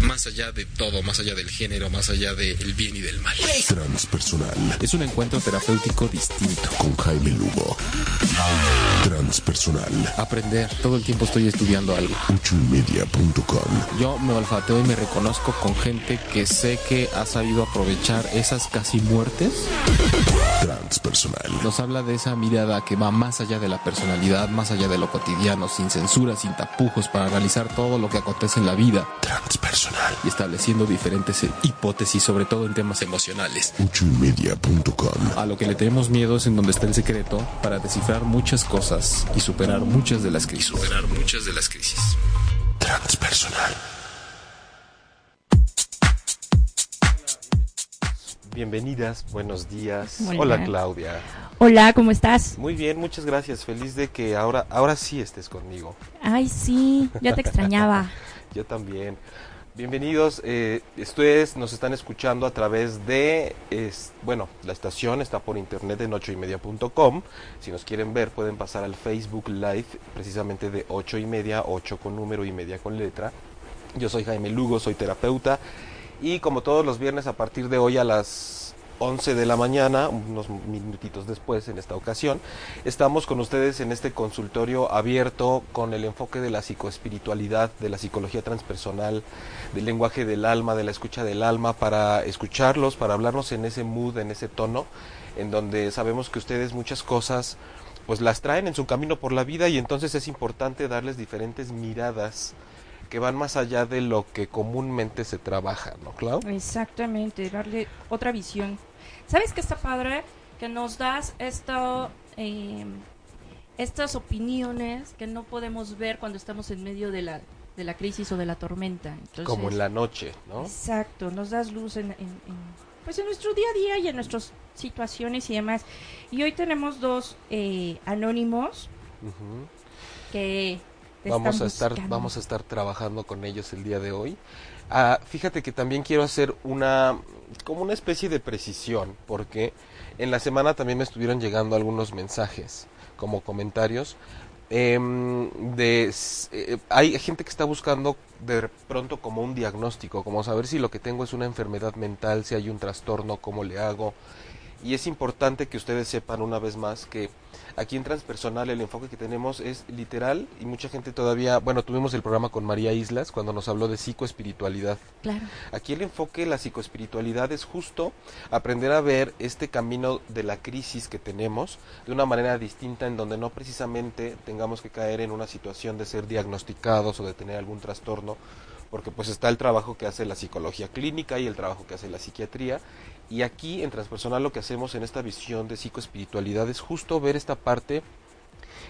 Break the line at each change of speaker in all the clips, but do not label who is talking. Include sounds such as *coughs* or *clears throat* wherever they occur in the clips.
Más allá de todo, más allá del género, más allá del bien y del mal.
Transpersonal.
Es un encuentro terapéutico distinto.
Con Jaime Lugo. Transpersonal.
Aprender. Todo el tiempo estoy estudiando algo.
Ochoymedia.com.
Yo me olfateo y me reconozco con gente que sé que ha sabido aprovechar esas casi muertes.
Transpersonal.
Nos habla de esa mirada que va más allá de la personalidad, más allá de lo cotidiano, sin censura, sin tapujos, para analizar todo lo que acontece en la vida.
Transpersonal.
Y estableciendo diferentes hipótesis, sobre todo en temas emocionales.
Ochoymedia.com.
A lo que le tenemos miedo es en donde está el secreto para descifrar muchas cosas y superar muchas de las crisis. Superar muchas de las crisis.
Transpersonal.
Bienvenidas, buenos días.
Hola.
Hola Claudia.
Hola, ¿cómo estás?
Muy bien, muchas gracias. Feliz de que ahora, ahora sí estés conmigo.
Ay, sí, ya te extrañaba. *laughs*
Yo también. Bienvenidos. Eh, ustedes nos están escuchando a través de, es- bueno, la estación está por internet en ochoymedia.com. Si nos quieren ver, pueden pasar al Facebook Live, precisamente de ocho y media, ocho con número y media con letra. Yo soy Jaime Lugo, soy terapeuta. Y como todos los viernes, a partir de hoy a las 11 de la mañana, unos minutitos después en esta ocasión, estamos con ustedes en este consultorio abierto con el enfoque de la psicoespiritualidad, de la psicología transpersonal, del lenguaje del alma, de la escucha del alma, para escucharlos, para hablarnos en ese mood, en ese tono, en donde sabemos que ustedes muchas cosas pues las traen en su camino por la vida y entonces es importante darles diferentes miradas que van más allá de lo que comúnmente se trabaja, ¿no, Clau?
Exactamente, darle otra visión. ¿Sabes qué está padre? Que nos das esto, eh, estas opiniones que no podemos ver cuando estamos en medio de la, de la crisis o de la tormenta. Entonces,
Como en la noche, ¿no?
Exacto, nos das luz en, en- en, pues en nuestro día a día y en nuestras situaciones y demás. Y hoy tenemos dos eh, anónimos que
Vamos a estar,
buscando.
vamos a estar trabajando con ellos el día de hoy. Ah, fíjate que también quiero hacer una, como una especie de precisión, porque en la semana también me estuvieron llegando algunos mensajes, como comentarios, em, de, eh, hay gente que está buscando de pronto como un diagnóstico, como saber si lo que tengo es una enfermedad mental, si hay un trastorno, cómo le hago. Y es importante que ustedes sepan una vez más que aquí en Transpersonal el enfoque que tenemos es literal y mucha gente todavía, bueno, tuvimos el programa con María Islas cuando nos habló de psicoespiritualidad.
Claro.
Aquí el enfoque, la psicoespiritualidad es justo aprender a ver este camino de la crisis que tenemos de una manera distinta en donde no precisamente tengamos que caer en una situación de ser diagnosticados o de tener algún trastorno, porque pues está el trabajo que hace la psicología clínica y el trabajo que hace la psiquiatría. Y aquí en Transpersonal lo que hacemos en esta visión de psicoespiritualidad es justo ver esta parte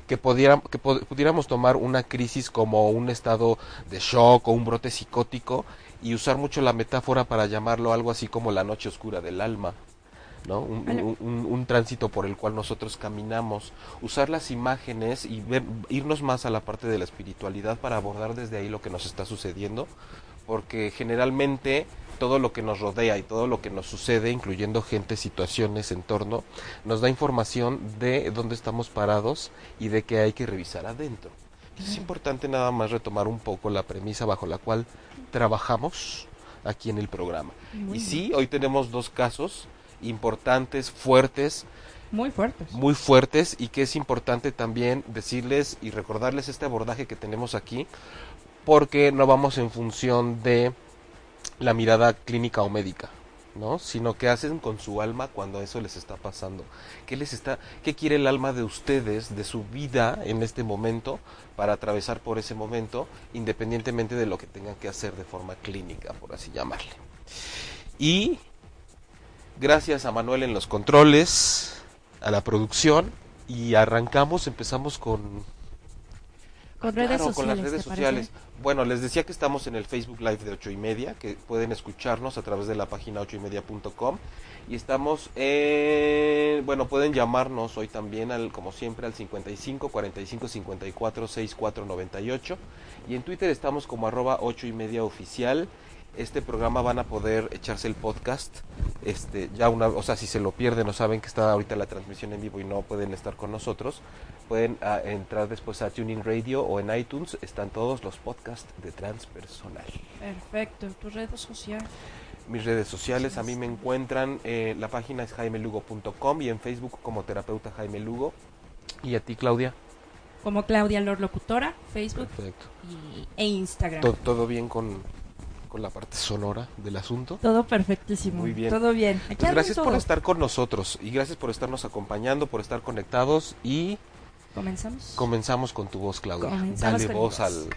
que, pudiera- que pudiéramos tomar una crisis como un estado de shock o un brote psicótico y usar mucho la metáfora para llamarlo algo así como la noche oscura del alma. ¿no? Un- un- un tránsito por el cual nosotros caminamos, usar las imágenes y ver- irnos más a la parte de la espiritualidad para abordar desde ahí lo que nos está sucediendo, porque generalmente todo lo que nos rodea y todo lo que nos sucede, incluyendo gente, situaciones, entorno, nos da información de dónde estamos parados y de qué hay que revisar adentro. Es importante nada más retomar un poco la premisa bajo la cual trabajamos aquí en el programa.
Muy
y sí, hoy tenemos dos casos importantes, fuertes,
Muy fuertes.
muy fuertes y que es importante también decirles y recordarles este abordaje que tenemos aquí porque no vamos en función de la mirada clínica o médica, ¿no? Sino que hacen con su alma cuando eso les está pasando. ¿Qué les está qué quiere el alma de ustedes, de su vida en este momento para atravesar por ese momento independientemente de lo que tengan que hacer de forma clínica, por así llamarle? Y gracias a Manuel en los controles, a la producción y arrancamos, empezamos con
Con redes
Claro,
sociales.
con las redes
¿te
sociales.
parece?
Bueno, les decía que estamos en el Facebook Live de ocho y media, que pueden escucharnos a través de la página ocho y media.com. Y estamos en, bueno, pueden llamarnos hoy también, al, como siempre, al 55 45 54 64 98. Y en Twitter estamos como arroba ocho y media oficial. Este programa van a poder echarse el podcast. Este, ya una, o sea, si se lo pierden o saben que está ahorita la transmisión en vivo y no pueden estar con nosotros, pueden ah, entrar después a Tuning Radio o en iTunes. Están todos los podcasts de Transpersonal.
Perfecto. Tu red social.
Mis redes sociales a mí me encuentran, eh, la página es jaimelugo.com y en Facebook como terapeuta Jaime Lugo. ¿Y a ti, Claudia?
Como Claudia Lor Locutora, Facebook
Perfecto.
y- e Instagram.
¿Todo, todo bien con, con la parte sonora del asunto?
Todo perfectísimo.
Muy bien.
Todo bien. Aquí
Pues
andan
gracias por estar con nosotros y gracias por estarnos acompañando, por estar conectados y
Comenzamos.
comenzamos con tu voz, Claudia.
Comenzamos
Dale voz
voz.
al,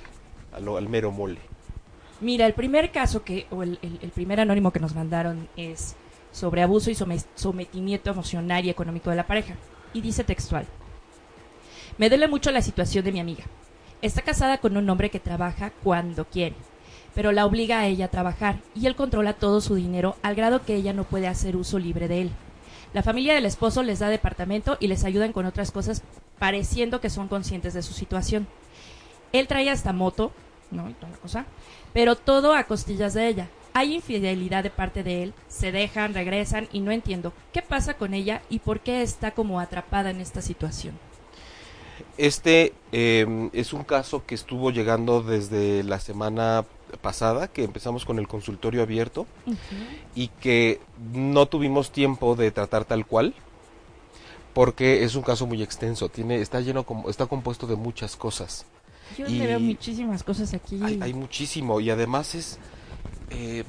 al, al mero mole.
Mira, el primer caso que, o el, el- el primer anónimo que nos mandaron es sobre abuso y some- sometimiento emocional y económico de la pareja. Y dice textual. Me duele mucho la situación de mi amiga. Está casada con un hombre que trabaja cuando quiere, pero la obliga a ella a trabajar y él controla todo su dinero al grado que ella no puede hacer uso libre de él. La familia del esposo les da departamento y les ayudan con otras cosas pareciendo que son conscientes de su situación. Él trae hasta moto, ¿no? Y toda la cosa, pero todo a costillas de ella. Hay infidelidad de parte de él, se dejan, regresan y no entiendo qué pasa con ella y por qué está como atrapada en esta situación.
Este eh, es un caso que estuvo llegando desde la semana pasada, que empezamos con el consultorio abierto y que no tuvimos tiempo de tratar tal cual porque es un caso muy extenso, tiene está lleno como está compuesto de muchas cosas.
Yo
Y-
veo muchísimas cosas aquí.
Hay, hay muchísimo y además es eh,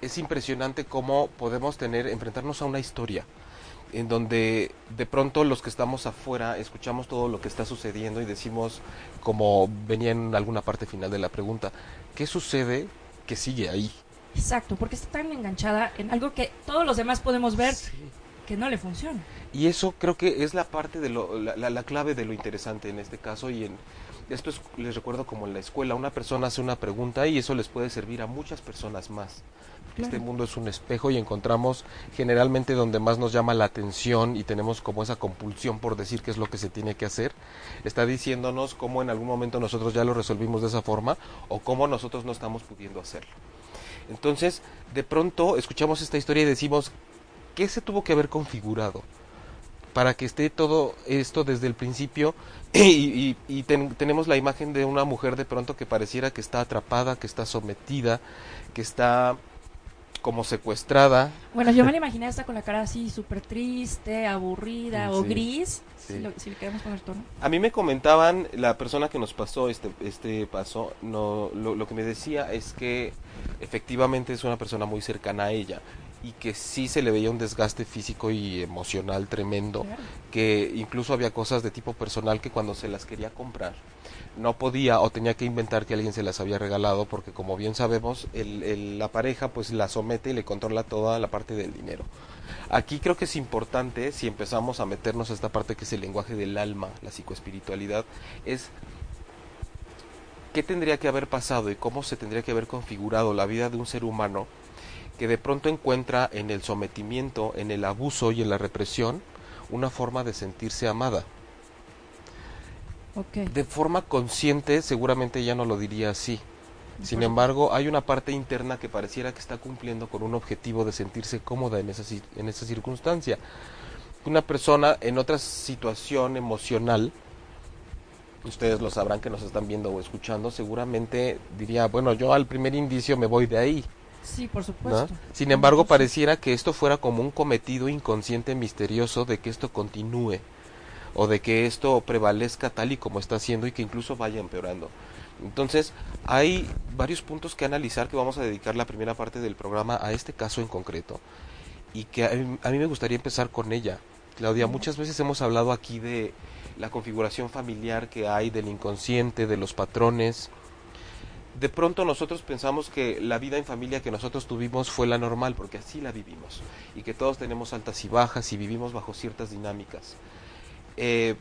es impresionante cómo podemos tener enfrentarnos a una historia en donde de pronto los que estamos afuera escuchamos todo lo que está sucediendo y decimos como venía en alguna parte final de la pregunta qué sucede que sigue ahí
Exacto, porque está tan enganchada en algo que todos los demás podemos ver que no le funciona.
Y eso creo que es la parte de lo, la, la- la clave de lo interesante en este caso y en esto es- les recuerdo como en la escuela una persona hace una pregunta y eso les puede servir a muchas personas más. Este mundo es un espejo y encontramos generalmente donde más nos llama la atención y tenemos como esa compulsión por decir qué es lo que se tiene que hacer, está diciéndonos cómo en algún momento nosotros ya lo resolvimos de esa forma o cómo nosotros no estamos pudiendo hacerlo. Entonces, de pronto escuchamos esta historia y decimos, ¿qué se tuvo que haber configurado para que esté todo esto desde el principio? *coughs* Y, y- y ten- tenemos la imagen de una mujer de pronto que pareciera que está atrapada, que está sometida, que está como secuestrada.
Bueno, yo me la *laughs* imaginé hasta con la cara así súper triste, aburrida o
Sí,
gris,
sí.
si, lo- si le queremos poner tono.
A mí me comentaban, la persona que nos pasó este, este paso, no, lo, lo que me decía es que efectivamente es una persona muy cercana a ella y que sí se le veía un desgaste físico y emocional tremendo, que incluso había cosas de tipo personal que cuando se las quería comprar no podía o tenía que inventar que alguien se las había regalado porque como bien sabemos el, el- la pareja pues la somete y le controla toda la parte del dinero. Aquí creo que es importante si empezamos a meternos a esta parte que es el lenguaje del alma, la psicoespiritualidad, es qué tendría que haber pasado y cómo se tendría que haber configurado la vida de un ser humano que de pronto encuentra en el sometimiento, en el abuso y en la represión una forma de sentirse amada. De forma consciente seguramente ella no lo diría así. Sin embargo, hay una parte interna que pareciera que está cumpliendo con un objetivo de sentirse cómoda en esa, en esa circunstancia. Una persona en otra situación emocional, ustedes lo sabrán que nos están viendo o escuchando, seguramente diría, bueno, yo al primer indicio me voy de ahí.
Sí, por
¿no?
supuesto.
Sin embargo, pareciera que esto fuera como un cometido inconsciente misterioso de que esto continúe o de que esto prevalezca tal y como está haciendo y que incluso vaya empeorando. Entonces, hay varios puntos que analizar que vamos a dedicar la primera parte del programa a este caso en concreto y que a mí, a mí me gustaría empezar con ella. Claudia, muchas veces hemos hablado aquí de la configuración familiar que hay, del inconsciente, de los patrones, de pronto nosotros pensamos que la vida en familia que nosotros tuvimos fue la normal, porque así la vivimos, y que todos tenemos altas y bajas y vivimos bajo ciertas dinámicas. Eh,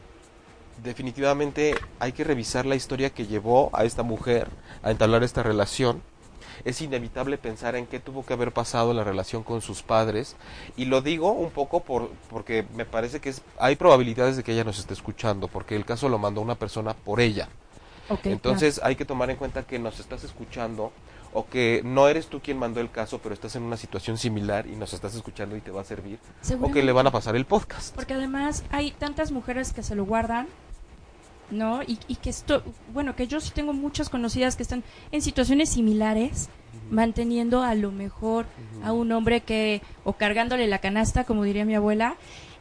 definitivamente hay que revisar la historia que llevó a esta mujer a entablar esta relación. Es inevitable pensar en qué tuvo que haber pasado la relación con sus padres. Y lo digo un poco por, porque me parece que es, hay probabilidades de que ella nos esté escuchando, porque el caso lo mandó una persona por ella.
Okay,
Entonces hay que tomar en cuenta que nos estás escuchando o que no eres tú quien mandó el caso, pero estás en una situación similar y nos estás escuchando y te va a servir, o que le van a pasar el podcast.
Porque además hay tantas mujeres que se lo guardan, ¿no? Y, y que esto, bueno, que yo sí tengo muchas conocidas que están en situaciones similares, manteniendo a lo mejor a un hombre que, o cargándole la canasta, como diría mi abuela,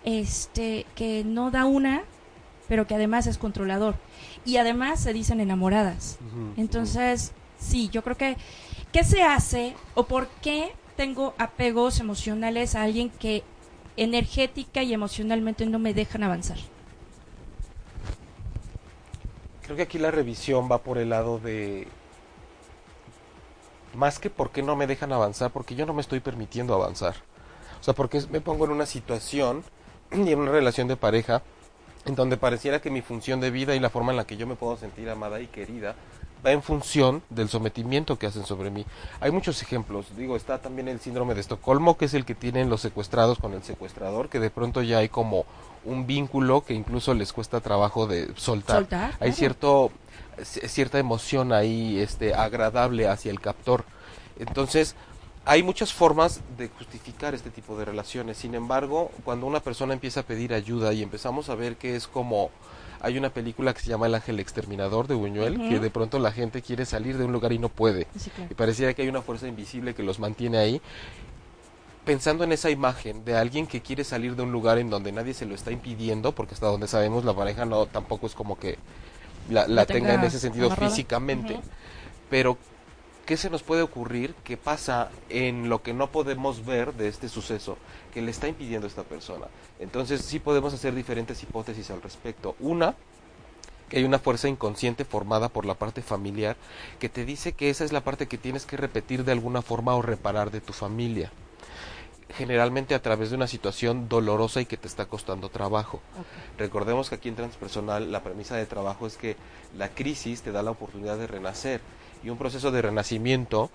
este, que no da una, pero que además es controlador. Y además se dicen enamoradas. Entonces, sí, yo creo que, ¿qué se hace o por qué tengo apegos emocionales a alguien que energética y emocionalmente no me dejan avanzar?
Creo que aquí la revisión va por el lado de más que por qué no me dejan avanzar, porque yo no me estoy permitiendo avanzar. O sea, porque me pongo en una situación *clears throat* y en una relación de pareja en donde pareciera que mi función de vida y la forma en la que yo me puedo sentir amada y querida va en función del sometimiento que hacen sobre mí. Hay muchos ejemplos. Digo, está también el síndrome de Estocolmo, que es el que tienen los secuestrados con el secuestrador, que de pronto ya hay como un vínculo que incluso les cuesta trabajo de soltar.
Soltar,
Hay
claro.
cierto cierta emoción ahí este agradable hacia el captor. Entonces, hay muchas formas de justificar este tipo de relaciones. Sin embargo, cuando una persona empieza a pedir ayuda y empezamos a ver que es como hay una película que se llama El ángel exterminador de Buñuel, que de pronto la gente quiere salir de un lugar y no puede.
Sí, claro.
Y pareciera que hay una fuerza invisible que los mantiene ahí. Pensando en esa imagen de alguien que quiere salir de un lugar en donde nadie se lo está impidiendo, porque hasta donde sabemos la pareja no tampoco es como que la, tenga en ese sentido
amarrada.
físicamente. Pero, ¿qué se nos puede ocurrir que pasa en lo que no podemos ver de este suceso que le está impidiendo a esta persona? Entonces, sí podemos hacer diferentes hipótesis al respecto. Una, que hay una fuerza inconsciente formada por la parte familiar que te dice que esa es la parte que tienes que repetir de alguna forma o reparar de tu familia. Generalmente a través de una situación dolorosa y que te está costando trabajo. Recordemos que aquí en Transpersonal la premisa de trabajo es que la crisis te da la oportunidad de renacer y un proceso de renacimiento,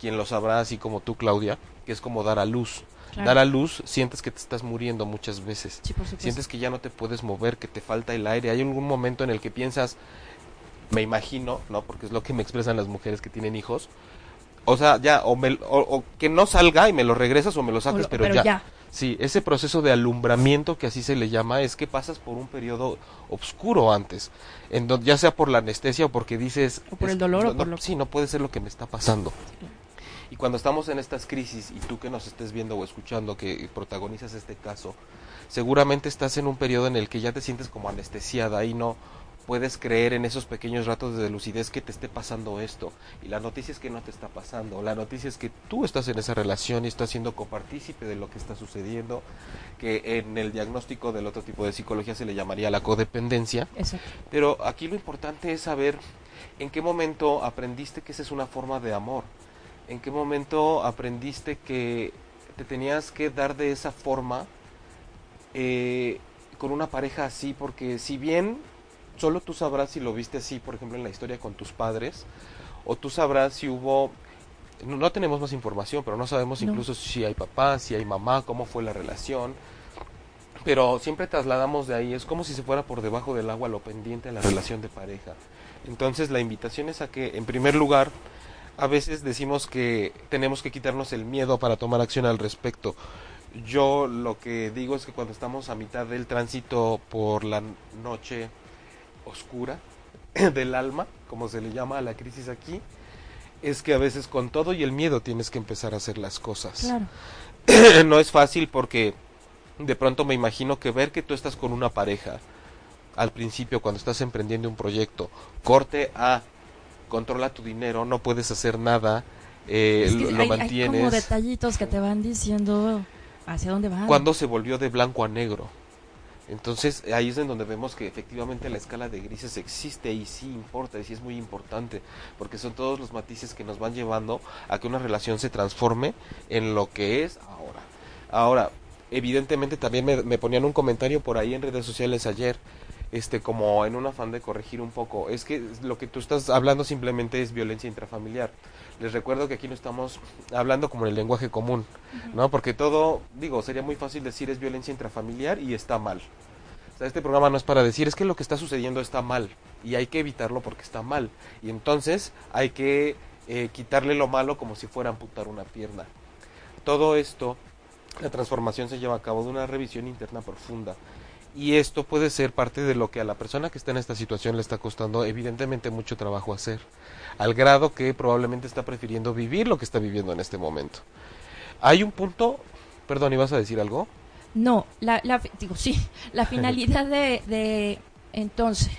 quien lo sabrá así como tú Claudia, que es como dar a luz.
Claro.
Dar a luz sientes que te estás muriendo muchas veces.
Sí.
Sientes que ya no te puedes mover, que te falta el aire. Hay algún momento en el que piensas, me imagino, ¿no? Porque es lo que me expresan las mujeres que tienen hijos. O sea, ya, o, me- o- o que no salga y me lo regresas o me lo sacas, pero,
pero
ya.
ya.
Sí, ese proceso de alumbramiento que así se le llama es que pasas por un periodo oscuro antes, en donde ya sea por la anestesia o porque dices
O por
es-
el dolor o
no,
por lo-
sí, no puede ser lo que me está pasando. Y cuando estamos en estas crisis y tú que nos estés viendo o escuchando que protagonizas este caso, seguramente estás en un periodo en el que ya te sientes como anestesiada y no puedes creer en esos pequeños ratos de lucidez que te esté pasando esto. Y la noticia es que no te está pasando. La noticia es que tú estás en esa relación y estás siendo copartícipe de lo que está sucediendo, que en el diagnóstico del otro tipo de psicología se le llamaría la codependencia.
Exacto.
Pero aquí lo importante es saber en qué momento aprendiste que esa es una forma de amor. En qué momento aprendiste que te tenías que dar de esa forma eh, con una pareja así, porque si bien solo tú sabrás si lo viste así, por ejemplo, en la historia con tus padres, o tú sabrás si hubo... No, no tenemos más información, pero no sabemos
No.
incluso si hay papá, si hay mamá, cómo fue la relación. Pero siempre trasladamos de ahí, es como si se fuera por debajo del agua lo pendiente de la relación de pareja. Entonces la invitación es a que, en primer lugar, a veces decimos que tenemos que quitarnos el miedo para tomar acción al respecto. Yo lo que digo es que cuando estamos a mitad del tránsito por la noche oscura *clears throat* del alma, como se le llama a la crisis aquí, es que a veces con todo y el miedo tienes que empezar a hacer las cosas
Claro. *clears throat*
no es fácil porque de pronto me imagino que ver que tú estás con una pareja al principio cuando estás emprendiendo un proyecto, corte a controla tu dinero, no puedes hacer nada, eh,
Es que
lo, lo
hay, hay como
mantienes.
detallitos que te van diciendo hacia dónde van.
cuando se volvió de blanco a negro. Entonces ahí es en donde vemos que efectivamente la escala de grises existe y sí importa y sí es muy importante porque son todos los matices que nos van llevando a que una relación se transforme en lo que es ahora. Ahora, evidentemente también me, ponían un comentario por ahí en redes sociales ayer. este como en un afán de corregir un poco. Es que lo que tú estás hablando simplemente es violencia intrafamiliar. Les recuerdo que aquí no estamos hablando como en el lenguaje común, ¿no? Porque todo, digo, sería muy fácil decir es violencia intrafamiliar y está mal. O sea, este programa no es para decir es que lo que está sucediendo está mal y hay que evitarlo porque está mal. Y entonces hay que eh, quitarle lo malo como si fuera amputar una pierna. Todo esto, la transformación se lleva a cabo de una revisión interna profunda y esto puede ser parte de lo que a la persona que está en esta situación le está costando evidentemente mucho trabajo hacer, al grado que probablemente está prefiriendo vivir lo que está viviendo en este momento. Hay un punto, perdón, ¿ibas a decir algo?
No, la, la digo sí, la *laughs* finalidad de, de entonces,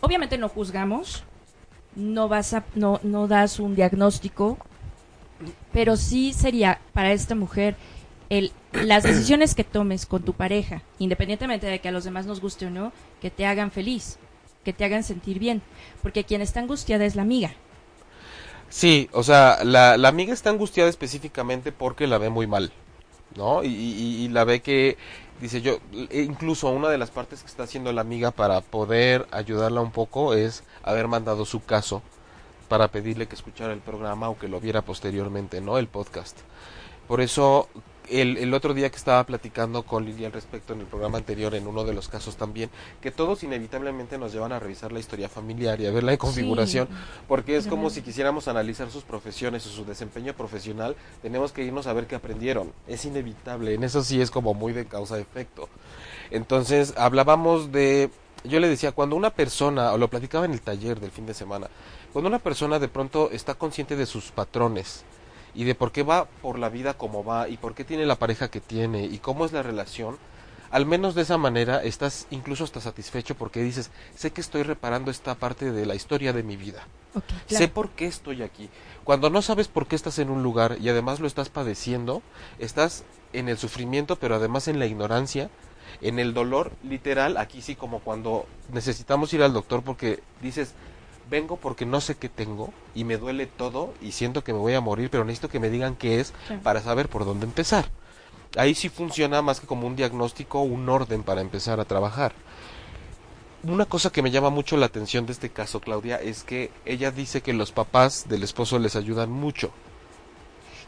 obviamente no juzgamos, no vas a, no, no das un diagnóstico, pero sí sería para esta mujer las decisiones que tomes con tu pareja, independientemente de que a los demás nos guste o no, que te hagan feliz, que te hagan sentir bien, porque quien está angustiada es la amiga.
Sí, o sea, la, amiga está angustiada específicamente porque la ve muy mal, ¿no? Y, y, y la ve que, dice yo, e incluso una de las partes que está haciendo la amiga para poder ayudarla un poco es haber mandado su caso para pedirle que escuchara el programa o que lo viera posteriormente, ¿no? El podcast. Por eso el, el, otro día que estaba platicando con Lili al respecto en el programa anterior, en uno de los casos también, que todos inevitablemente nos llevan a revisar la historia familiar y a verla en configuración, sí. porque es como si quisiéramos analizar sus profesiones o su desempeño profesional, tenemos que irnos a ver qué aprendieron. Es inevitable, en eso sí es como muy de causa-efecto. Entonces, hablábamos de yo le decía, cuando una persona, o lo platicaba en el taller del fin de semana, cuando una persona de pronto está consciente de sus patrones, y de por qué va por la vida como va y por qué tiene la pareja que tiene y cómo es la relación, al menos de esa manera estás incluso hasta satisfecho porque dices, sé que estoy reparando esta parte de la historia de mi vida.
Okay, claro.
Sé por qué estoy aquí. Cuando no sabes por qué estás en un lugar y además lo estás padeciendo, estás en el sufrimiento, pero además en la ignorancia, en el dolor literal, aquí sí como cuando necesitamos ir al doctor porque dices, vengo porque no sé qué tengo y me duele todo y siento que me voy a morir, pero necesito que me digan qué es sí. para saber por dónde empezar. Ahí sí funciona más que como un diagnóstico, un orden para empezar a trabajar. Una cosa que me llama mucho la atención de este caso, Claudia, es que ella dice que los papás del esposo les ayudan mucho.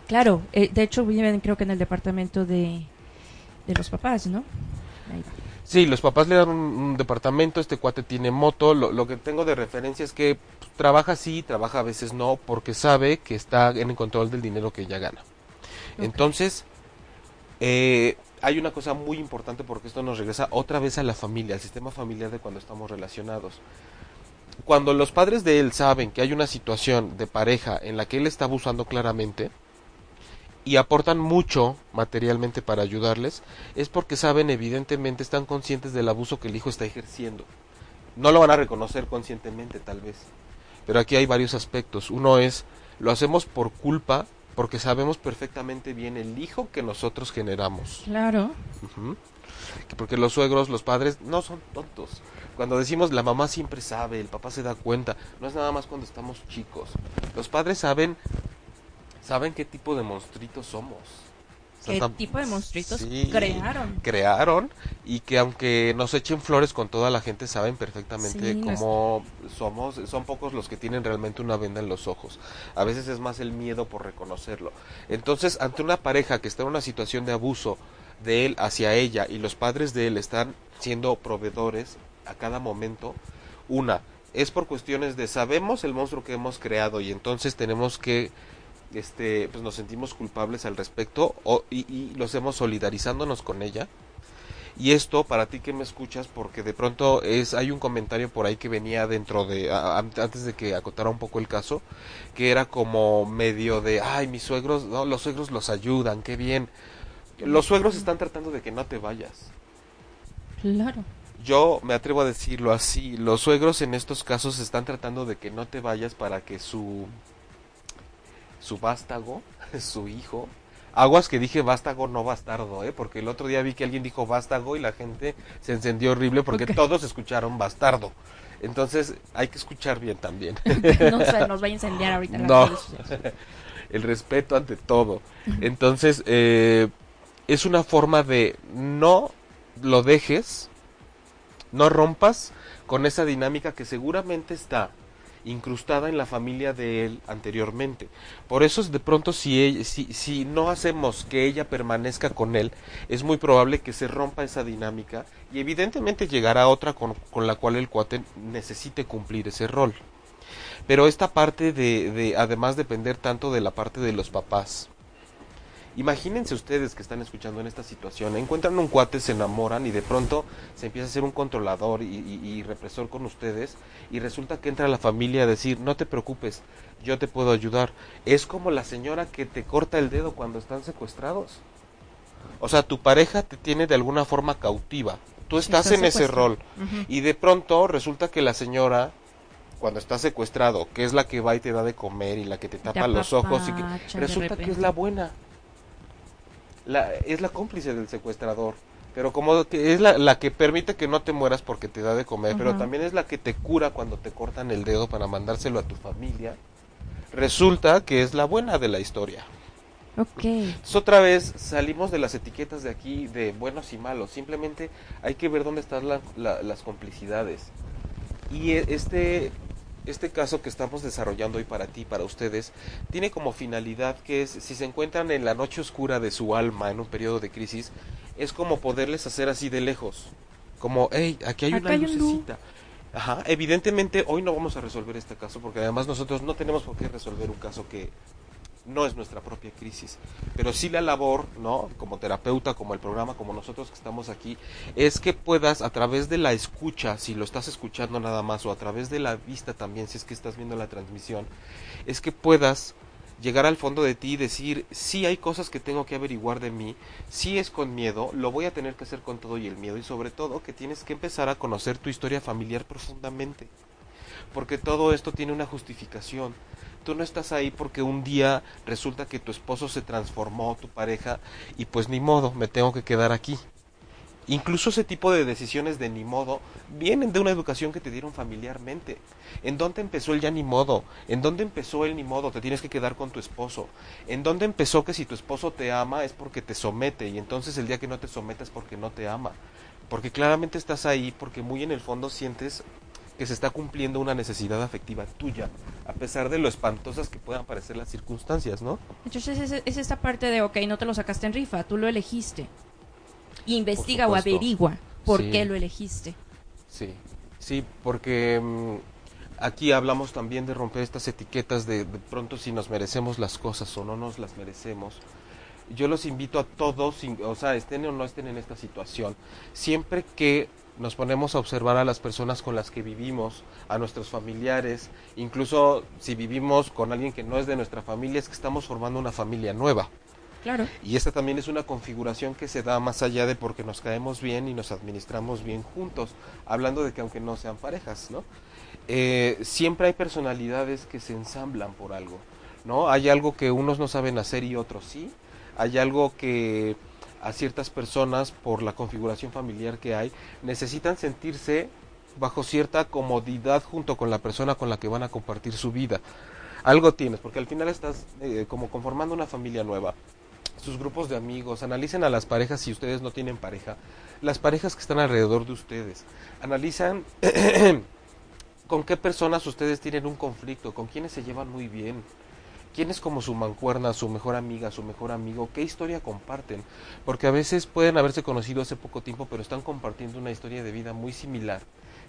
Claro, eh, de hecho viven creo que en el departamento de, de los papás, ¿no? Ahí.
Sí, los papás le dan un, un, departamento, este cuate tiene moto, lo, lo que tengo de referencia es que pues, trabaja sí, trabaja a veces no, porque sabe que está en el control del dinero que ella gana. Okay. Entonces, eh, hay una cosa muy importante porque esto nos regresa otra vez a la familia, al sistema familiar de cuando estamos relacionados. Cuando los padres de él saben que hay una situación de pareja en la que él está abusando claramente, y aportan mucho materialmente para ayudarles, es porque saben, evidentemente, están conscientes del abuso que el hijo está ejerciendo. No lo van a reconocer conscientemente, tal vez. Pero aquí hay varios aspectos. Uno es, lo hacemos por culpa, porque sabemos perfectamente bien el hijo que nosotros generamos.
Claro.
Uh -huh. Porque los suegros, los padres, no son tontos. Cuando decimos la mamá siempre sabe, el papá se da cuenta, no es nada más cuando estamos chicos. Los padres saben saben qué tipo de monstruitos somos.
¿Qué tipo de monstruitos sí, crearon?
Crearon y que aunque nos echen flores con toda la gente saben perfectamente sí, cómo somos. Son pocos los que tienen realmente una venda en los ojos. A veces es más el miedo por reconocerlo. Entonces, ante una pareja que está en una situación de abuso de él hacia ella y los padres de él están siendo proveedores a cada momento, una, es por cuestiones de sabemos el monstruo que hemos creado y entonces tenemos que este, pues nos sentimos culpables al respecto o, y, y lo hacemos solidarizándonos con ella. Y esto para ti que me escuchas, porque de pronto es hay un comentario por ahí que venía dentro de a, antes de que acotara un poco el caso, que era como medio de, ay, mis suegros, no, los suegros los ayudan, qué bien. Los suegros están tratando de que no te vayas.
Claro.
Yo me atrevo a decirlo así, los suegros en estos casos están tratando de que no te vayas para que su su vástago, *laughs* su hijo. Aguas que dije vástago, no bastardo, ¿eh? porque el otro día vi que alguien dijo vástago y la gente se encendió horrible porque okay. todos escucharon bastardo. Entonces hay que escuchar bien también. *laughs*
no se *laughs* nos va a incendiar ahorita.
No, el respeto ante todo. Entonces eh, es una forma de no lo dejes, No rompas con esa dinámica que seguramente está incrustada en la familia de él anteriormente. Por eso de pronto si, si, si no hacemos que ella permanezca con él, es muy probable que se rompa esa dinámica y evidentemente llegará otra con, con la cual el cuate necesite cumplir ese rol. Pero esta parte de, de además depender tanto de la parte de los papás, Imagínense ustedes que están escuchando en esta situación, encuentran un cuate, se enamoran y de pronto se empieza a ser un controlador y, represor con ustedes y resulta que entra la familia a decir, no te preocupes, yo te puedo ayudar. Es como la señora que te corta el dedo cuando están secuestrados. O sea, tu pareja te tiene de alguna forma cautiva. Tú estás en ese rol. Y de pronto resulta que la señora cuando está secuestrado, que es la que va y te da de comer y la que te tapa los ojos y que resulta que es la buena la, es la cómplice del secuestrador. Pero como que es la, la, que permite que no te mueras porque te da de comer, pero también es la que te cura cuando te cortan el dedo para mandárselo a tu familia. Resulta que es la buena de la historia.
Ok.
Entonces, otra vez salimos de las etiquetas de aquí de buenos y malos. Simplemente hay que ver dónde están las complicidades. Y e, este este caso que estamos desarrollando hoy para ti, para ustedes, tiene como finalidad que es, si se encuentran en la noche oscura de su alma en un periodo de crisis, es como poderles hacer así de lejos. Como, hey, aquí hay una lucecita. Ajá, evidentemente hoy no vamos a resolver este caso porque además nosotros no tenemos por qué resolver un caso que no es nuestra propia crisis, pero sí la labor, ¿no? Como terapeuta, como el programa, como nosotros que estamos aquí, es que puedas a través de la escucha, si lo estás escuchando nada más, o a través de la vista también, si es que estás viendo la transmisión, es que puedas llegar al fondo de ti y decir, sí hay cosas que tengo que averiguar de mí, sí es con miedo, lo voy a tener que hacer con todo y el miedo, y sobre todo que tienes que empezar a conocer tu historia familiar profundamente, porque todo esto tiene una justificación tú no estás ahí porque un día resulta que tu esposo se transformó, tu pareja, y pues ni modo, me tengo que quedar aquí. Incluso ese tipo de decisiones de ni modo vienen de una educación que te dieron familiarmente. ¿En dónde empezó el ya ni modo? ¿En dónde empezó el ni modo? Te tienes que quedar con tu esposo. ¿En dónde empezó que si tu esposo te ama es porque te somete y entonces el día que no te somete es porque no te ama? Porque claramente estás ahí porque muy en el fondo sientes que se está cumpliendo una necesidad afectiva tuya, a pesar de lo espantosas que puedan parecer las circunstancias, ¿no?
Entonces es, esta parte de, ok, no te lo sacaste en rifa, tú lo elegiste. Investiga o averigua por qué lo elegiste.
Sí, sí, porque mm, aquí hablamos también de romper estas etiquetas de, de pronto si nos merecemos las cosas o no nos las merecemos yo los invito a todos, o sea, estén o no estén en esta situación, siempre que nos ponemos a observar a las personas con las que vivimos, a nuestros familiares, incluso si vivimos con alguien que no es de nuestra familia, es que estamos formando una familia nueva.
Claro.
Y esta también es una configuración que se da más allá de porque nos caemos bien y nos administramos bien juntos, hablando de que aunque no sean parejas, ¿no? Eh, siempre hay personalidades que se ensamblan por algo, ¿no? Hay algo que unos no saben hacer y otros sí, hay algo que a ciertas personas por la configuración familiar que hay, necesitan sentirse bajo cierta comodidad junto con la persona con la que van a compartir su vida. Algo tienes, porque al final estás eh, como conformando una familia nueva. Sus grupos de amigos, analicen a las parejas si ustedes no tienen pareja, las parejas que están alrededor de ustedes. Analizan *clears throat* con qué personas ustedes tienen un conflicto, con quienes se llevan muy bien quién es como su mancuerna, su mejor amiga, su mejor amigo, qué historia comparten, porque a veces pueden haberse conocido hace poco tiempo, pero están compartiendo una historia de vida muy similar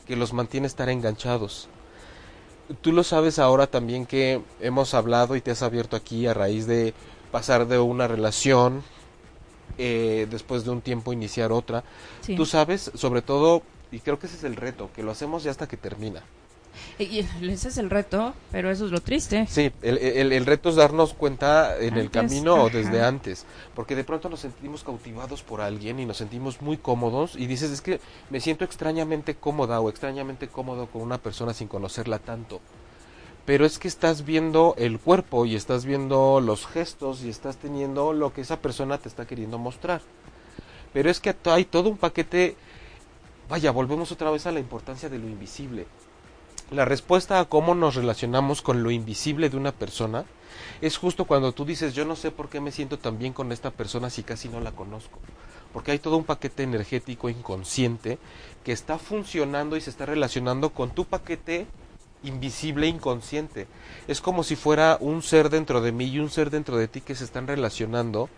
que los mantiene estar enganchados. Tú lo sabes ahora también que hemos hablado y te has abierto aquí a raíz de pasar de una relación, eh, después de un tiempo iniciar otra. Tú sabes, sobre todo, y creo que ese es el reto, que lo hacemos ya hasta que termina.
Y ese es el reto, pero eso es lo triste.
Sí, el, el, reto es darnos cuenta en el camino o desde antes, porque de pronto nos sentimos cautivados por alguien y nos sentimos muy cómodos y dices, es que me siento extrañamente cómoda o extrañamente cómodo con una persona sin conocerla tanto. Pero es que estás viendo el cuerpo y estás viendo los gestos y estás teniendo lo que esa persona te está queriendo mostrar. Pero es que hay todo un paquete, vaya, volvemos otra vez a la importancia de lo invisible La respuesta a cómo nos relacionamos con lo invisible de una persona es justo cuando tú dices, yo no sé por qué me siento tan bien con esta persona si casi no la conozco. Porque hay todo un paquete energético inconsciente que está funcionando y se está relacionando con tu paquete invisible inconsciente. Es como si fuera un ser dentro de mí y un ser dentro de ti que se están relacionando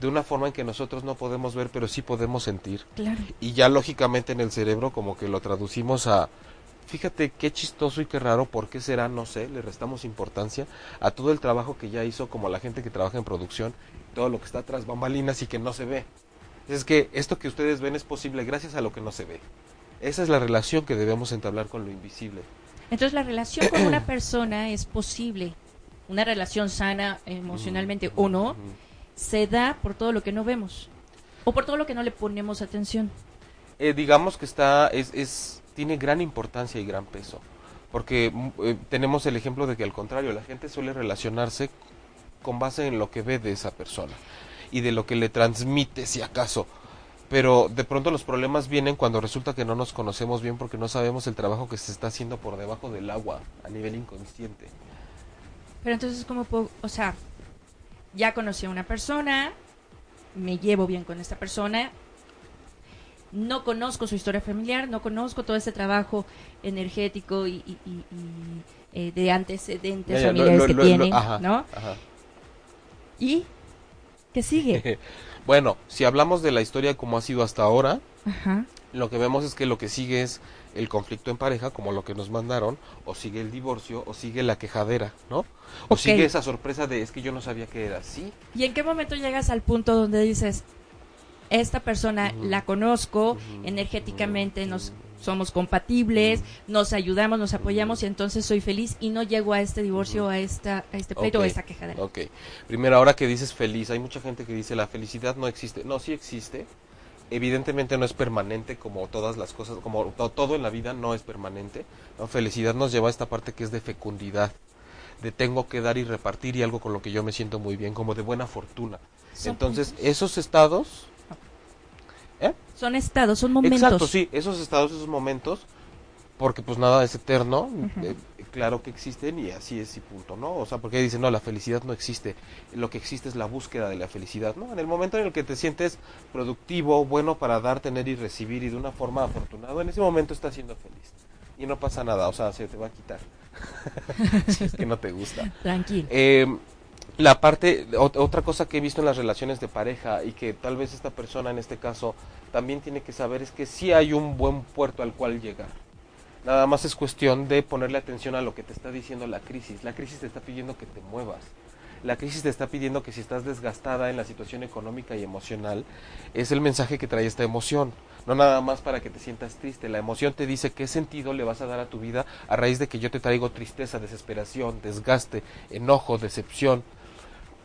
de una forma en que nosotros no podemos ver, pero sí podemos sentir.
Claro.
Y ya lógicamente en el cerebro como que lo traducimos a fíjate qué chistoso y qué raro, ¿por qué será? No sé, le restamos importancia a todo el trabajo que ya hizo como la gente que trabaja en producción, todo lo que está tras bambalinas y que no se ve. Es que esto que ustedes ven es posible gracias a lo que no se ve. Esa es la relación que debemos entablar con lo invisible.
Entonces la relación con una *clears throat* persona es posible, una relación sana emocionalmente o no, se da por todo lo que no vemos o por todo lo que no le ponemos atención.
Eh, digamos que está, es, es, tiene gran importancia y gran peso, porque mm, eh, tenemos el ejemplo de que al contrario, la gente suele relacionarse con base en lo que ve de esa persona y de lo que le transmite, si acaso pero de pronto los problemas vienen cuando resulta que no nos conocemos bien porque no sabemos el trabajo que se está haciendo por debajo del agua a nivel inconsciente.
Pero entonces, ¿cómo puedo, o sea, ya conocí a una persona, me llevo bien con esta persona, no conozco su historia familiar, no conozco todo ese trabajo energético y, y, y, eh, de antecedentes
Ya, ya, lo-
familiares
lo-
que
lo-
tiene,
ajá,
¿no?
ajá.
¿Y qué sigue? *laughs*
Bueno, si hablamos de la historia como ha sido hasta ahora,
Ajá.
lo que vemos es que lo que sigue es el conflicto en pareja, como lo que nos mandaron, o sigue el divorcio, o sigue la quejadera, ¿no? O sigue esa sorpresa de es que yo no sabía que era así.
¿Y en qué momento llegas al punto donde dices, esta persona la conozco, energéticamente nos somos compatibles, nos ayudamos, nos apoyamos y entonces soy feliz y no llego a este divorcio, a esta a este pleito o a esta quejadera?
Ok. Primero, ahora que dices feliz, hay mucha gente que dice la felicidad no existe. No, sí existe. Evidentemente no es permanente como todas las cosas, como to- todo en la vida no es permanente. ¿no? Felicidad nos lleva a esta parte que es de fecundidad, de tengo que dar y repartir y algo con lo que yo me siento muy bien, como de buena fortuna. Entonces, esos estados... ¿Eh?
Son estados, son momentos.
Exacto, sí, esos estados, esos momentos, porque pues nada es eterno, eh, claro que existen y así es y punto, ¿no? O sea, porque dicen, no, la felicidad no existe, lo que existe es la búsqueda de la felicidad, ¿no? En el momento en el que te sientes productivo, bueno para dar, tener y recibir y de una forma afortunada, en ese momento estás siendo feliz y no pasa nada, o sea, se te va a quitar. *laughs* si es que no te gusta.
Tranquilo.
Eh, la parte, ot- otra cosa que he visto en las relaciones de pareja y que tal vez esta persona en este caso también tiene que saber es que sí hay un buen puerto al cual llegar. Nada más es cuestión de ponerle atención a lo que te está diciendo la crisis. La crisis te está pidiendo que te muevas. La crisis te está pidiendo que si estás desgastada en la situación económica y emocional, es el mensaje que trae esta emoción. No nada más para que te sientas triste. La emoción te dice qué sentido le vas a dar a tu vida a raíz de que yo te traigo tristeza, desesperación, desgaste, enojo, decepción.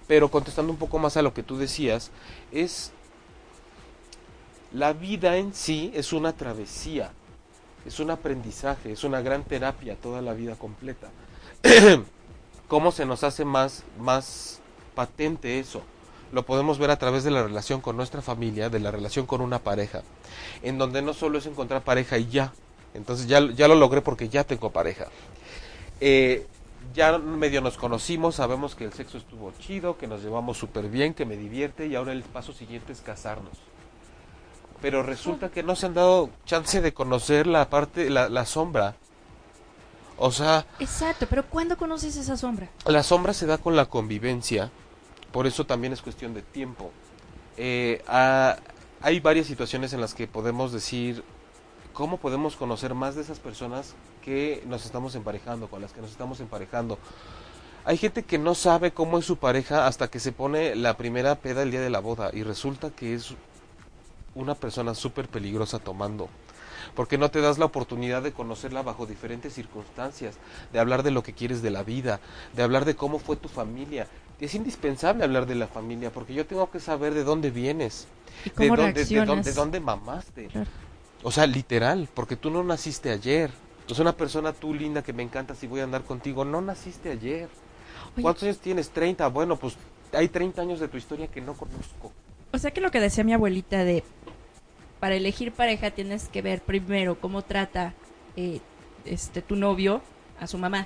Pero contestando un poco más a lo que tú decías, es la vida en sí es una travesía, es un aprendizaje, es una gran terapia toda la vida completa. *clears throat* ¿Cómo se nos hace más, más patente eso? Lo podemos ver a través de la relación con nuestra familia, de la relación con una pareja, en donde no solo es encontrar pareja y ya, entonces ya, ya lo logré porque ya tengo pareja. Eh, ya medio nos conocimos, sabemos que el sexo estuvo chido, que nos llevamos súper bien, que me divierte y ahora el paso siguiente es casarnos. Pero resulta que no se han dado chance de conocer la parte, la, la sombra. O sea,
Exacto, pero ¿cuándo conoces esa sombra?
la sombra se da con la convivencia, por eso también es cuestión de tiempo. Eh, hay varias situaciones en las que podemos decir cómo podemos conocer más de esas personas que nos estamos emparejando, con las que nos estamos emparejando. Hay gente que no sabe cómo es su pareja hasta que se pone la primera peda el día de la boda y resulta que es una persona súper peligrosa tomando. Porque no te das la oportunidad de conocerla bajo diferentes circunstancias, de hablar de lo que quieres de la vida, de hablar de cómo fue tu familia. Es indispensable hablar de la familia porque yo tengo que saber de dónde vienes,
¿Y
de dónde, de dónde, de dónde mamaste.
Claro.
O sea, literal, porque tú no naciste ayer. Entonces una persona tú linda que me encanta si voy a andar contigo, no naciste ayer.
Oye.
¿Cuántos años tienes? 30. Bueno, pues hay 30 años de tu historia que no conozco.
O sea que lo que decía mi abuelita de para elegir pareja tienes que ver primero cómo trata eh, este tu novio a su mamá.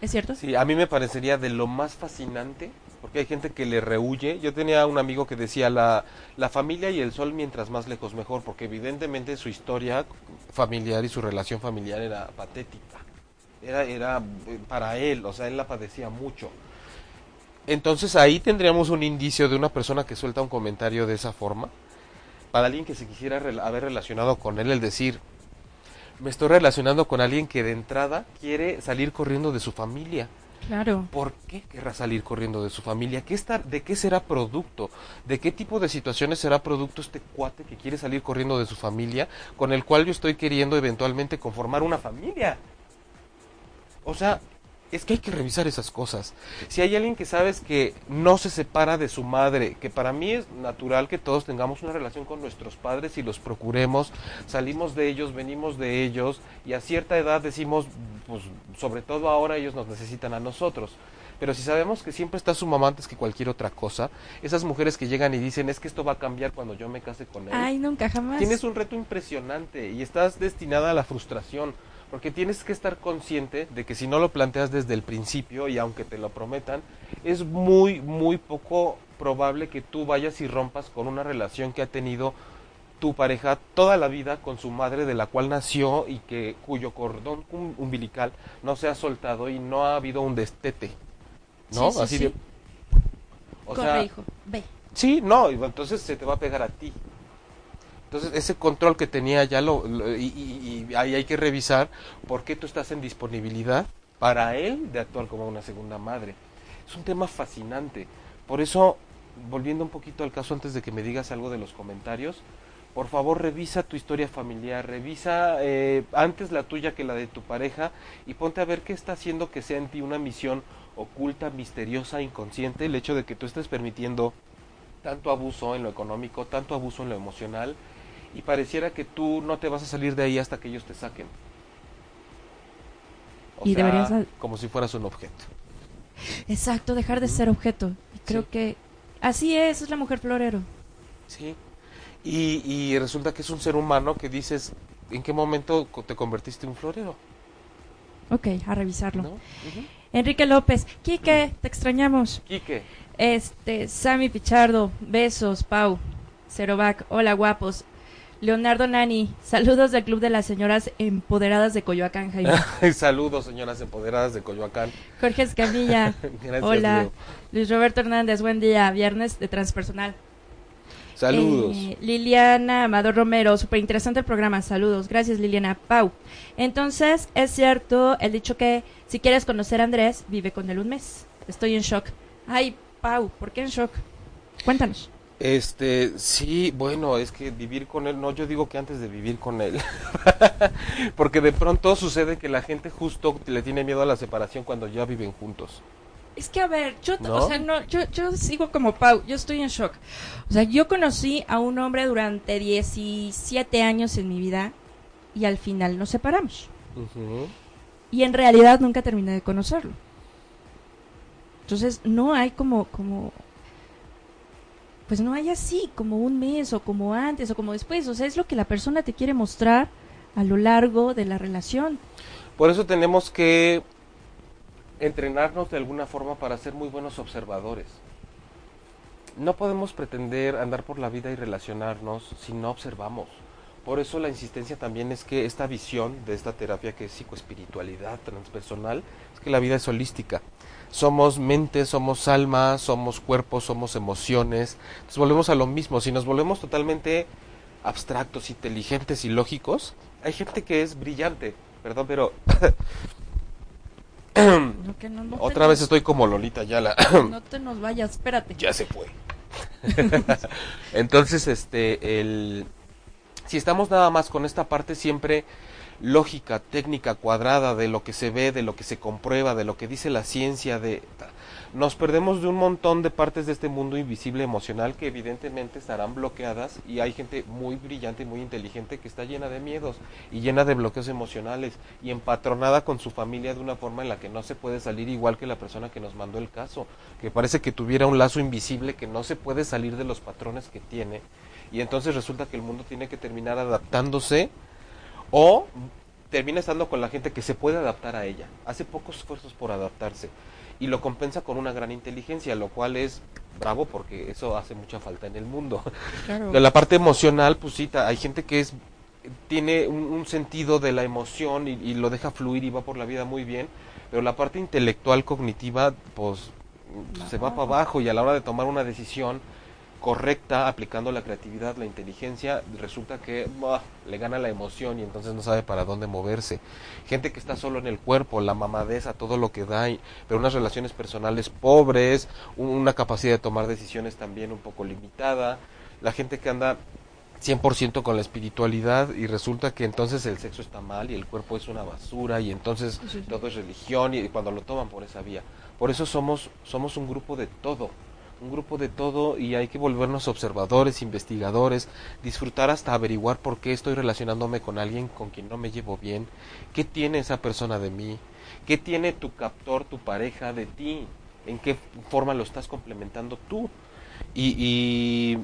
¿Es cierto?
Sí, a mí me parecería de lo más fascinante, porque hay gente que le rehuye. Yo tenía un amigo que decía, la, la familia y el sol mientras más lejos mejor, porque evidentemente su historia familiar y su relación familiar era patética. Era, era eh, para él, o sea, él la padecía mucho. Entonces ahí tendríamos un indicio de una persona que suelta un comentario de esa forma. Para alguien que se quisiera haber relacionado con él, el decir, me estoy relacionando con alguien que de entrada quiere salir corriendo de su familia.
Claro.
¿Por qué querrá salir corriendo de su familia? ¿Qué está, ¿De qué será producto? ¿De qué tipo de situaciones será producto este cuate que quiere salir corriendo de su familia con el cual yo estoy queriendo eventualmente conformar una familia? O sea, es que hay que revisar esas cosas. Si hay alguien que sabes que no se separa de su madre, que para mí es natural que todos tengamos una relación con nuestros padres y los procuremos, salimos de ellos, venimos de ellos y a cierta edad decimos, pues sobre todo ahora ellos nos necesitan a nosotros. Pero si sabemos que siempre está su mamá antes que cualquier otra cosa, esas mujeres que llegan y dicen, es que esto va a cambiar cuando yo me case con él.
Ay, nunca jamás.
Tienes un reto impresionante y estás destinada a la frustración, porque tienes que estar consciente de que si no lo planteas desde el principio y aunque te lo prometan, es muy, muy poco probable que tú vayas y rompas con una relación que ha tenido tu pareja toda la vida con su madre de la cual nació y que cuyo cordón um- umbilical no se ha soltado y no ha habido un destete. ¿No?
Sí, sí,
Así
sí.
de o
Corre,
sea,
hijo. Ve.
Sí, no, entonces se te va a pegar a ti. Entonces ese control que tenía ya lo, y ahí hay que revisar por qué tú estás en disponibilidad para él de actuar como una segunda madre. Es un tema fascinante. Por eso, volviendo un poquito al caso antes de que me digas algo de los comentarios, por favor revisa tu historia familiar, revisa eh, antes la tuya que la de tu pareja y ponte a ver qué está haciendo que sea en ti una misión oculta, misteriosa, inconsciente, el hecho de que tú estés permitiendo tanto abuso en lo económico, tanto abuso en lo emocional, y pareciera que tú no te vas a salir de ahí hasta que ellos te saquen. O
Y
sea,
deberías
como si fueras un objeto.
Exacto, dejar de ser objeto. Y creo
Sí.
que así es, es la mujer florero.
Sí. Y, y resulta que es un ser humano que dices, ¿en qué momento te convertiste en un florero?
Ok, a revisarlo. Enrique López, Quique, te extrañamos.
Quique,
Este, Sammy Pichardo, besos, Pau, Cerovac, hola guapos. Leonardo Nani, saludos del Club de las Señoras Empoderadas de Coyoacán, Jaime. *laughs*
saludos señoras empoderadas de Coyoacán.
Jorge Escamilla, *laughs*
Gracias.
hola.
Leo.
Luis Roberto Hernández, buen día, viernes de Transpersonal.
Saludos.
Eh, Liliana Amador Romero, súper interesante el programa, saludos, gracias Liliana. Pau, entonces es cierto el dicho que si quieres conocer a Andrés, vive con él un mes. Estoy en shock. Ay, Pau, ¿por qué en shock? Cuéntanos.
Este, sí, bueno, es que vivir con él, no, yo digo que antes de vivir con él, *laughs* porque de pronto sucede que la gente justo le tiene miedo a la separación cuando ya viven juntos.
Es que a ver, yo,
¿No?
o sea, no, yo, yo sigo como Pau, yo estoy en shock. O sea, yo conocí a un hombre durante 17 años en mi vida y al final nos separamos. Y en realidad nunca terminé de conocerlo. Entonces, no hay como, como, pues no hay así, como un mes o como antes o como después. O sea, es lo que la persona te quiere mostrar a lo largo de la relación.
Por eso tenemos que entrenarnos de alguna forma para ser muy buenos observadores. No podemos pretender andar por la vida y relacionarnos si no observamos. Por eso la insistencia también es que esta visión de esta terapia que es psicoespiritualidad transpersonal es que la vida es holística. Somos mente, somos alma, somos cuerpo, somos emociones. Entonces volvemos a lo mismo. Si nos volvemos totalmente abstractos, inteligentes y lógicos, hay gente que es brillante, perdón, pero
No, que no, no te
otra vez
nos-
estoy como Lolita Yala. *coughs*
No te nos vayas, espérate.
ya se fue. *laughs* Entonces, este, el, si estamos nada más con esta parte siempre lógica, técnica, cuadrada de lo que se ve, de lo que se comprueba, de lo que dice la ciencia, de nos perdemos de un montón de partes de este mundo invisible emocional que evidentemente estarán bloqueadas y hay gente muy brillante y muy inteligente que está llena de miedos y llena de bloqueos emocionales y empatronada con su familia de una forma en la que no se puede salir igual que la persona que nos mandó el caso, que parece que tuviera un lazo invisible que no se puede salir de los patrones que tiene y entonces resulta que el mundo tiene que terminar adaptándose o termina estando con la gente que se puede adaptar a ella, hace pocos esfuerzos por adaptarse y lo compensa con una gran inteligencia, lo cual es bravo porque eso hace mucha falta en el mundo.
Claro. *laughs*
La parte emocional, pues sí, hay gente que es tiene un, un sentido de la emoción y, y lo deja fluir y va por la vida muy bien, pero la parte intelectual cognitiva, pues se va para abajo y a la hora de tomar una decisión correcta, aplicando la creatividad, la inteligencia, resulta que le gana la emoción y entonces no sabe para dónde moverse. Gente que está solo en el cuerpo, la mamadeza, todo lo que da, pero unas relaciones personales pobres, un- una capacidad de tomar decisiones también un poco limitada, la gente que anda 100% con la espiritualidad y resulta que entonces el sexo está mal y el cuerpo es una basura y entonces
Sí, sí.
todo es religión y cuando lo toman por esa vía. Por eso somos somos un grupo de todo, un grupo de todo y hay que volvernos observadores, investigadores, disfrutar hasta averiguar por qué estoy relacionándome con alguien con quien no me llevo bien, qué tiene esa persona de mí, qué tiene tu captor, tu pareja de ti, en qué forma lo estás complementando tú. Y, y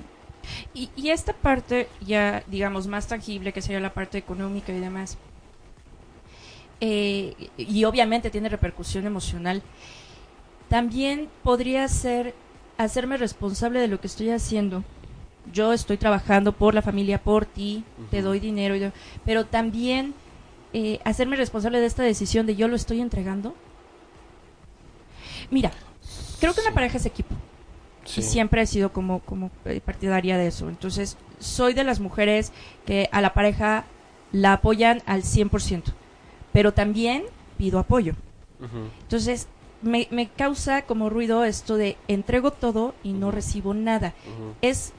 Y, y esta parte ya, digamos, más tangible, que sería la parte económica y demás, eh, y obviamente tiene repercusión emocional, también podría ser hacerme responsable de lo que estoy haciendo. Yo estoy trabajando por la familia, por ti, te doy dinero, y pero también eh, hacerme responsable de esta decisión de yo lo estoy entregando. Mira, creo que una
Sí.
pareja es equipo
sí.
y siempre he sido como, como eh, partidaria de eso. Entonces, soy de las mujeres que a la pareja la apoyan al 100%, pero también pido apoyo. Entonces, me, me causa como ruido esto de entrego todo y no recibo nada. Es,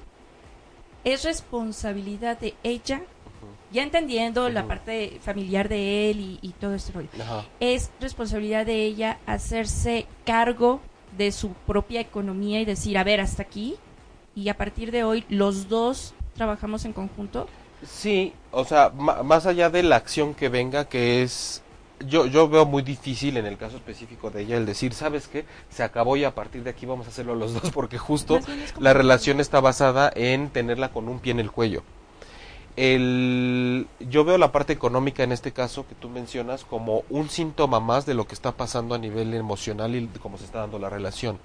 es responsabilidad de ella, ya entendiendo la parte familiar de él y, y todo este rollo. Es responsabilidad de ella hacerse cargo de su propia economía y decir, a ver, hasta aquí, y a partir de hoy los dos trabajamos en conjunto.
Sí, o sea, más allá de la acción que venga, que es... Yo, yo veo muy difícil en el caso específico de ella el decir, ¿sabes qué? Se acabó y a partir de aquí vamos a hacerlo los *laughs* dos porque justo la relación está basada en tenerla con un pie en el cuello. El, yo veo la parte económica en este caso que tú mencionas como un síntoma más de lo que está pasando a nivel emocional y de cómo se está dando la relación.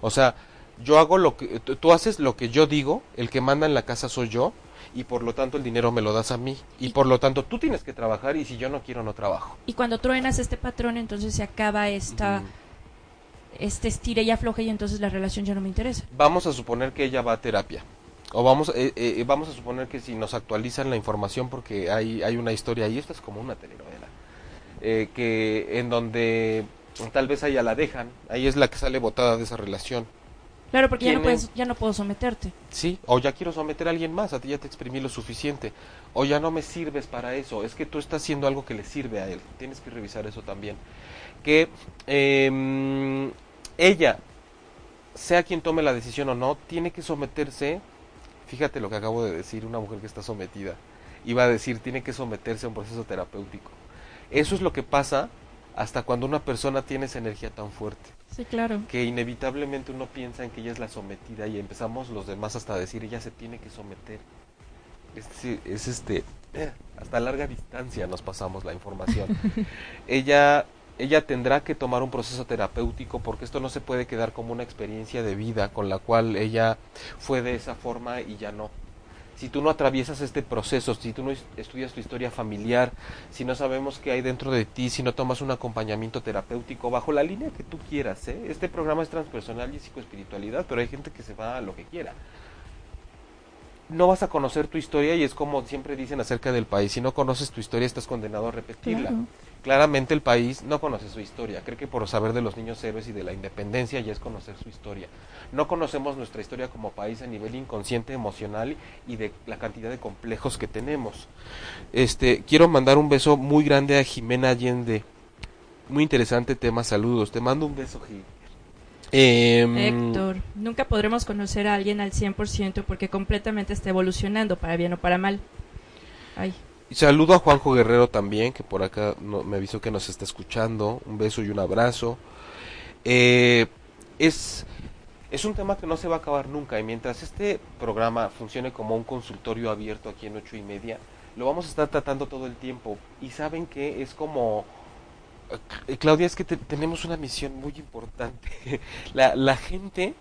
O sea, yo hago lo que tú haces lo que yo digo, el que manda en la casa soy yo y por lo tanto el dinero me lo das a mí y por lo tanto tú tienes que trabajar y si yo no quiero no trabajo.
Y cuando truenas este patrón, entonces se acaba esta, este estira y afloja y entonces la relación ya no me interesa.
Vamos a suponer que ella va a terapia. O vamos, eh, eh, vamos a suponer que si nos actualizan la información porque hay, hay una historia y esto es como una telenovela, eh, que en donde tal vez a ella la dejan, ahí es la que sale botada de esa relación.
Claro, porque ya no,
¿Quién
puedes, ya no puedo someterte.
Sí, o ya quiero someter a alguien más, a ti ya te exprimí lo suficiente, o ya no me sirves para eso, es que tú estás haciendo algo que le sirve a él, tienes que revisar eso también. Que em, ella, sea quien tome la decisión o no, tiene que someterse, fíjate lo que acabo de decir, una mujer que está sometida, iba a decir, tiene que someterse a un proceso terapéutico. Eso es lo que pasa hasta cuando una persona tiene esa energía tan fuerte
Sí, claro.
que inevitablemente uno piensa en que ella es la sometida y empezamos los demás hasta a decir ella se tiene que someter. Es, decir, es este *clears throat* hasta larga distancia nos pasamos la información. *laughs* ella ella tendrá que tomar un proceso terapéutico porque esto no se puede quedar como una experiencia de vida con la cual ella fue de esa forma y ya no. Si tú no atraviesas este proceso, si tú no es- estudias tu historia familiar, si no sabemos qué hay dentro de ti, si no tomas un acompañamiento terapéutico bajo la línea que tú quieras, ¿eh? este programa es transpersonal y psicoespiritualidad, pero hay gente que se va a lo que quiera. No vas a conocer tu historia y es como siempre dicen acerca del país, si no conoces tu historia estás condenado a repetirla. Claramente el país no conoce su historia, cree que por saber de los niños héroes y de la independencia ya es conocer su historia. No conocemos nuestra historia como país a nivel inconsciente, emocional y de la cantidad de complejos que tenemos. Este, quiero mandar un beso muy grande a Jimena Allende. Muy interesante tema, saludos. Te mando un beso, Jim. Em,
Héctor, nunca podremos conocer a alguien al 100% porque completamente está evolucionando, para bien o para mal. Ay,
Saludo a Juanjo Guerrero también, que por acá no- me avisó que nos está escuchando. Un beso y un abrazo. Eh, es, es un tema que no se va a acabar nunca. Y mientras este programa funcione como un consultorio abierto aquí en ocho y media, lo vamos a estar tratando todo el tiempo. Y saben que es como... eh, Claudia, es que te- tenemos una misión muy importante. *laughs* la, la gente,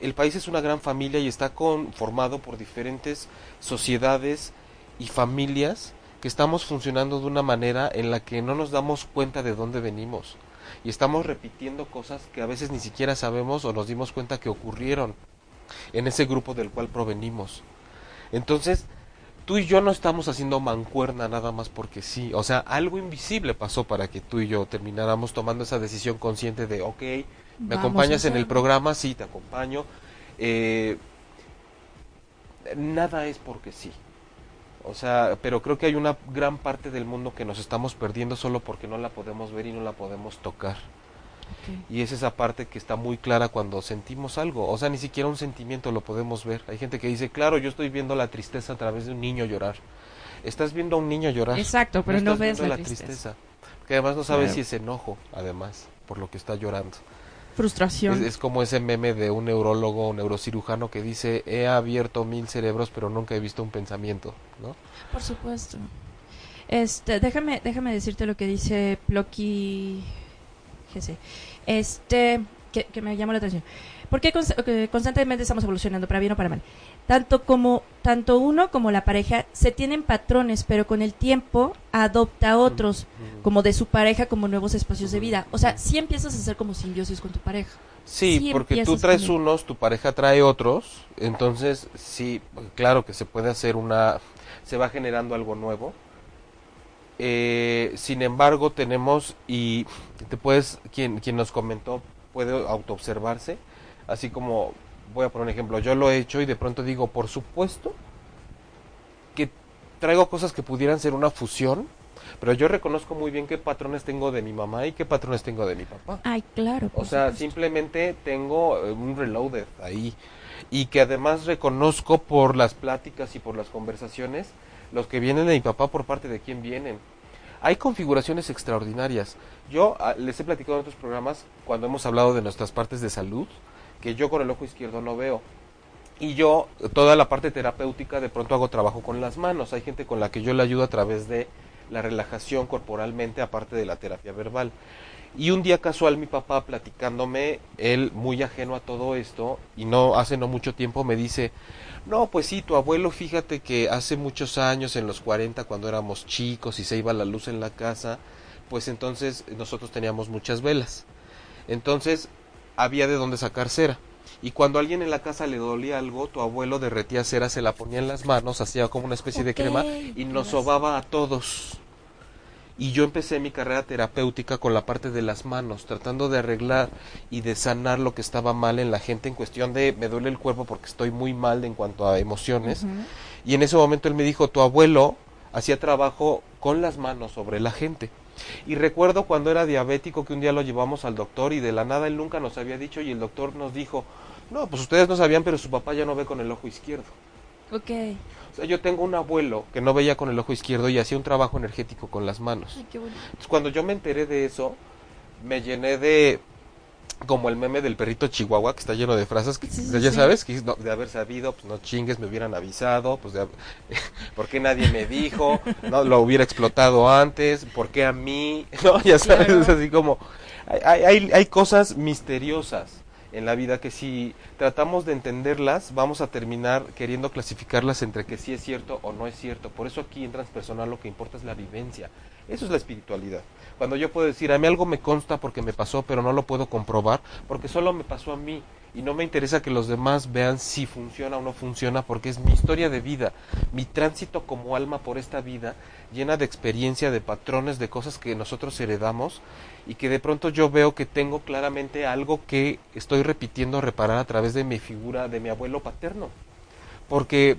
el país es una gran familia y está conformado por diferentes sociedades y familias que estamos funcionando de una manera en la que no nos damos cuenta de dónde venimos. Y estamos repitiendo cosas que a veces ni siquiera sabemos o nos dimos cuenta que ocurrieron en ese grupo del cual provenimos. Entonces, tú y yo no estamos haciendo mancuerna nada más porque sí. O sea, algo invisible pasó para que tú y yo termináramos tomando esa decisión consciente de, ok, ¿me
Vamos
acompañas en el programa? Sí, te acompaño. Eh, nada es porque sí. O sea, pero creo que hay una gran parte del mundo que nos estamos perdiendo solo porque no la podemos ver y no la podemos tocar. Y es esa parte que está muy clara cuando sentimos algo. O sea, ni siquiera un sentimiento lo podemos ver. Hay gente que dice, claro, yo estoy viendo la tristeza a través de un niño llorar. Estás viendo a un niño llorar.
Exacto, pero no
estás
ves
viendo
la tristeza.
tristeza. Que además no sabes
Claro.
si es enojo, además, por lo que está llorando.
Frustración.
Es, es como ese meme de un neurólogo o neurocirujano que dice, he abierto mil cerebros, pero nunca he visto un pensamiento, ¿no?
Por supuesto. Este, déjame, déjame decirte lo que dice Plocky. Este, que, que me llamó la atención. ¿Por qué cons- que constantemente estamos evolucionando, para bien o para mal? Tanto como tanto uno como la pareja se tienen patrones, pero con el tiempo adopta otros, como de su pareja, como nuevos espacios de vida. O sea, sí empiezas a ser como simbiosis con tu pareja.
Sí,
Sí
porque tú traes
con
unos, tu pareja trae otros, entonces sí, claro que se puede hacer una, se va generando algo nuevo. Eh, sin embargo, tenemos y te puedes, quien, quien nos comentó puede autoobservarse, así como voy a poner un ejemplo, yo lo he hecho y de pronto digo, por supuesto que traigo cosas que pudieran ser una fusión, pero yo reconozco muy bien qué patrones tengo de mi mamá y qué patrones tengo de mi papá.
Ay, claro.
O sea,
supuesto.
simplemente tengo eh, un reloaded ahí. Y que además reconozco por las pláticas y por las conversaciones los que vienen de mi papá por parte de quién vienen. Hay configuraciones extraordinarias. Yo ah, les he platicado en otros programas cuando hemos hablado de nuestras partes de salud que yo con el ojo izquierdo no veo. Y yo, toda la parte terapéutica, de pronto hago trabajo con las manos. Hay gente con la que yo le ayudo a través de la relajación corporalmente, aparte de la terapia verbal. Y un día casual mi papá platicándome, él muy ajeno a todo esto, y no hace no mucho tiempo me dice, no, pues sí, tu abuelo, fíjate que hace muchos años, en los 40, cuando éramos chicos y se iba la luz en la casa, pues entonces nosotros teníamos muchas velas. Entonces había de dónde sacar cera. Y cuando a alguien en la casa le dolía algo, tu abuelo derretía cera, se la ponía en las manos, hacía como una especie de crema y nos sobaba a todos. Y yo empecé mi carrera terapéutica con la parte de las manos, tratando de arreglar y de sanar lo que estaba mal en la gente en cuestión de me duele el cuerpo porque estoy muy mal en cuanto a emociones. Y en ese momento él me dijo, tu abuelo hacía trabajo con las manos sobre la gente. Y recuerdo cuando era diabético que un día lo llevamos al doctor y de la nada él nunca nos había dicho y el doctor nos dijo, no, pues ustedes no sabían, pero su papá ya no ve con el ojo izquierdo.
Ok.
O sea, yo tengo un abuelo que no veía con el ojo izquierdo y hacía un trabajo energético con las manos.
Ay, qué bonito.
Entonces, cuando yo me enteré de eso, me llené de como el meme del perrito chihuahua que está lleno de frases que
Sí, sí,
ya
sí.
sabes que no, de haber sabido pues no chingues me hubieran avisado pues de, *laughs* ¿por qué nadie me dijo no lo hubiera explotado antes por qué a mí *laughs* no ya sabes
Claro.
es así como hay, hay- hay cosas misteriosas en la vida que si tratamos de entenderlas vamos a terminar queriendo clasificarlas entre que sí es cierto o no es cierto. Por eso aquí en transpersonal lo que importa es la vivencia. Eso es la espiritualidad cuando yo puedo decir, a mí algo me consta porque me pasó, pero no lo puedo comprobar, porque solo me pasó a mí. Y no me interesa que los demás vean si funciona o no funciona, porque es mi historia de vida, mi tránsito como alma por esta vida, llena de experiencia, de patrones, de cosas que nosotros heredamos, y que de pronto yo veo que tengo claramente algo que estoy repitiendo reparar a través de mi figura, de mi abuelo paterno. Porque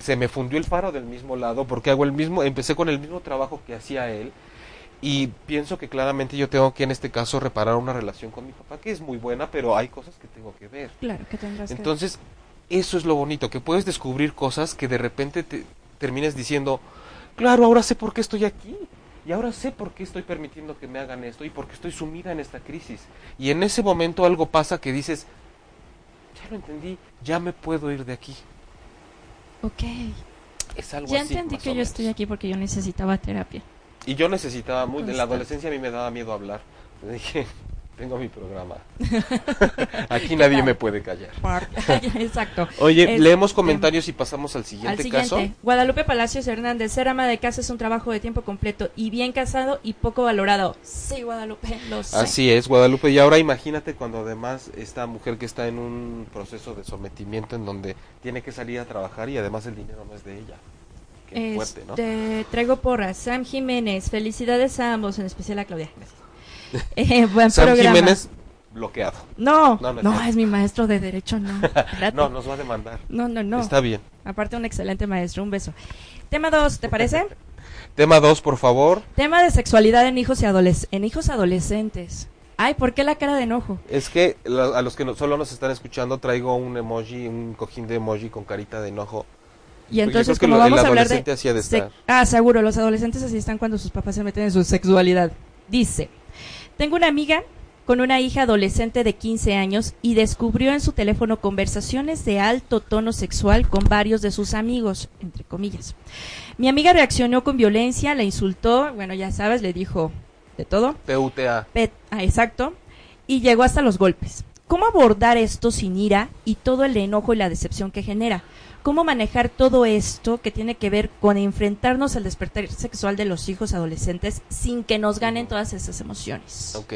se me fundió el faro del mismo lado, porque hago el mismo, empecé con el mismo trabajo que hacía él, y pienso que claramente yo tengo que en este caso reparar una relación con mi papá que es muy buena, pero hay cosas que tengo que ver.
Claro, que tendrás que-
Entonces, eso es lo bonito, que puedes descubrir cosas que de repente te termines diciendo, claro, ahora sé por qué estoy aquí. Y ahora sé por qué estoy permitiendo que me hagan esto y por qué estoy sumida en esta crisis. Y en ese momento algo pasa que dices, ya lo entendí, ya me puedo ir de aquí.
Ok.
Es algo
Ya
así,
entendí que yo estoy aquí porque yo necesitaba terapia.
Y yo necesitaba, muy, en la adolescencia a mí me daba miedo hablar. Le dije, *laughs* tengo mi programa. *laughs* Aquí nadie me puede callar. *laughs*
Exacto.
Oye,
Este,
leemos comentarios y pasamos al siguiente,
Al siguiente,
caso.
Guadalupe Palacios Hernández, ser ama de casa es un trabajo de tiempo completo y bien casado y poco valorado. Sí, Guadalupe, lo sé.
Así es, Guadalupe. Y ahora imagínate cuando además esta mujer que está en un proceso de sometimiento en donde tiene que salir a trabajar y además el dinero no es de ella. Qué fuerte, ¿no?
Este, traigo porras. Sam Jiménez, felicidades a ambos, en especial a Claudia. Gracias. *laughs* Eh, buen
Sam
programa.
Jiménez, bloqueado.
No,
No,
no,
no es
mi maestro de derecho, no. *laughs*
No, nos va a demandar.
no, no, no.
Está bien.
Aparte, un excelente maestro. Un beso. Tema 2, ¿te parece? *laughs*
Tema 2, por favor.
Tema de sexualidad en hijos y adoles en hijos adolescentes. Ay, ¿por qué la cara de enojo?
Es que la- a los que no- solo nos están escuchando traigo un emoji, un cojín de emoji con carita de enojo.
Y entonces,
creo que
como vamos a hablar de...
así ha de
se-
estar.
Ah, seguro, los adolescentes así están cuando sus papás se meten en su sexualidad. Dice, tengo una amiga con una hija adolescente de 15 años y descubrió en su teléfono conversaciones de alto tono sexual con varios de sus amigos, entre comillas. Mi amiga reaccionó con violencia, la insultó, bueno, ya sabes, le dijo de todo.
PUTA.
Pet- ah, exacto. Y llegó hasta los golpes. ¿Cómo abordar esto sin ira y todo el enojo y la decepción que genera? ¿Cómo manejar todo esto que tiene que ver con enfrentarnos al despertar sexual de los hijos adolescentes sin que nos ganen todas esas emociones?
Ok.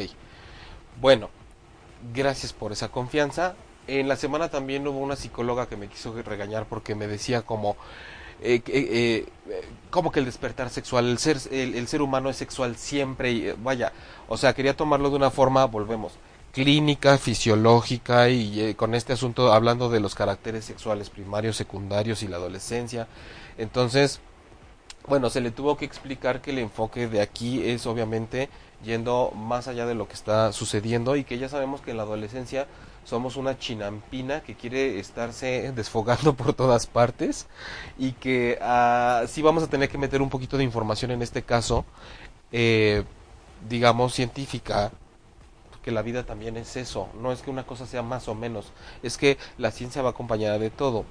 Bueno, gracias por esa confianza. En la semana también hubo una psicóloga que me quiso regañar porque me decía como... eh, eh, eh, como que el despertar sexual, el ser, el ser humano es sexual siempre, y, eh, vaya, o sea, quería tomarlo de una forma, volvemos, clínica, fisiológica y eh, con este asunto hablando de los caracteres sexuales primarios, secundarios y la adolescencia. Entonces, bueno, se le tuvo que explicar que el enfoque de aquí es obviamente yendo más allá de lo que está sucediendo y que ya sabemos que en la adolescencia somos una chinampina que quiere estarse desfogando por todas partes y que ah, sí vamos a tener que meter un poquito de información en este caso, eh, digamos, científica, que la vida también es eso, no es que una cosa sea más o menos, es que la ciencia va acompañada de todo.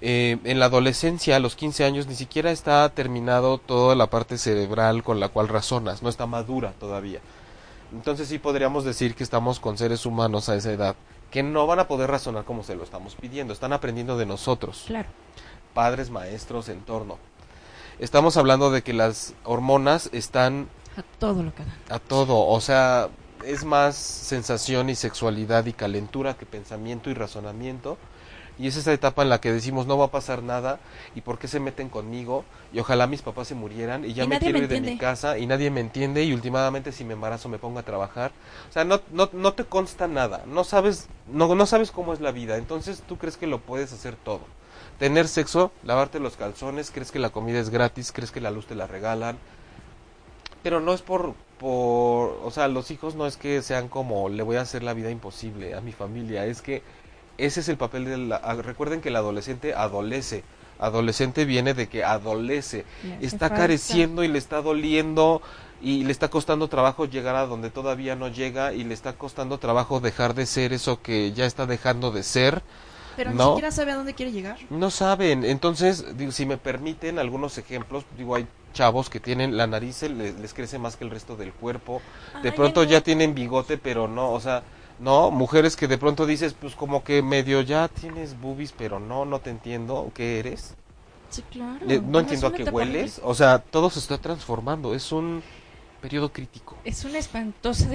Eh, en la adolescencia, a los 15 años, ni siquiera está terminado toda la parte cerebral con la cual razonas, no está madura todavía. Entonces sí podríamos decir que estamos con seres humanos a esa edad, que no van a poder razonar como se lo estamos pidiendo, están aprendiendo de nosotros,
Claro.
padres, maestros, entorno. Estamos hablando de que las hormonas están
A todo lo que dan.
a todo, o sea, es más sensación y sexualidad y calentura que pensamiento y razonamiento. Y es esa etapa en la que decimos no va a pasar nada y por qué se meten conmigo y ojalá mis papás se murieran y ya
Y
me quiero
me
ir de mi casa y nadie me entiende y últimamente si me embarazo me pongo a trabajar. O sea, no, no, no te consta nada, no sabes, no, no sabes cómo es la vida, entonces tú crees que lo puedes hacer todo. Tener sexo, lavarte los calzones, crees que la comida es gratis, crees que la luz te la regalan, pero no es por, por, o sea, los hijos no es que sean como, le voy a hacer la vida imposible a mi familia, es que ese es el papel de la, ah, recuerden que el adolescente adolece, adolescente viene de que adolece, está careciendo y le está doliendo y le está costando trabajo llegar a donde todavía no llega y le está costando trabajo dejar de ser eso que ya está dejando de ser.
Pero ni
No.
siquiera sabe a dónde quiere llegar.
No saben, entonces, digo, si me permiten algunos ejemplos, digo, hay chavos que tienen la nariz les, les crece más que el resto del cuerpo, de
Ay,
pronto
no.
ya tienen bigote, pero no, o sea, no, mujeres que de pronto dices, pues como que medio ya tienes boobies, pero no, no te entiendo, ¿qué eres?
Sí, claro.
No entiendo a qué hueles, o sea, todo se está transformando, es un periodo crítico,
Es una espantosa...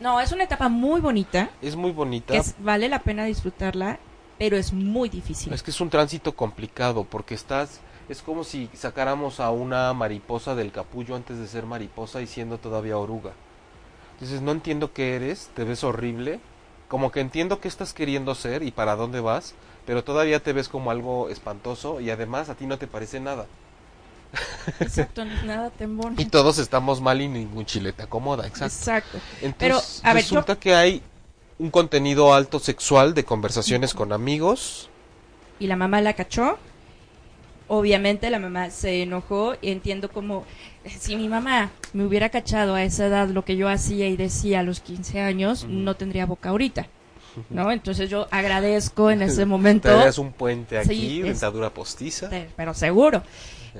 No, es una etapa muy bonita,
es muy bonita,
que es- vale la pena disfrutarla, pero es muy difícil.
Es que es un tránsito complicado porque estás, es como si sacáramos a una mariposa del capullo antes de ser mariposa y siendo todavía oruga. Dices, no entiendo qué eres, te ves horrible, como que entiendo qué estás queriendo ser y para dónde vas, pero todavía te ves como algo espantoso y además a ti no te parece nada.
Exacto, *laughs* nada te.
Y todos estamos mal y ningún chile te acomoda, exacto.
Exacto.
Entonces,
Pero, a ver, yo-
resulta que hay un contenido alto sexual de conversaciones con amigos,
y la mamá la cachó. Obviamente la mamá se enojó y entiendo como si mi mamá me hubiera cachado a esa edad lo que yo hacía y decía a los 15 años, no tendría boca ahorita. ¿no? Entonces yo agradezco en ese *laughs* momento.
Traías un puente aquí,
Sí,
dentadura postiza.
Te- pero seguro.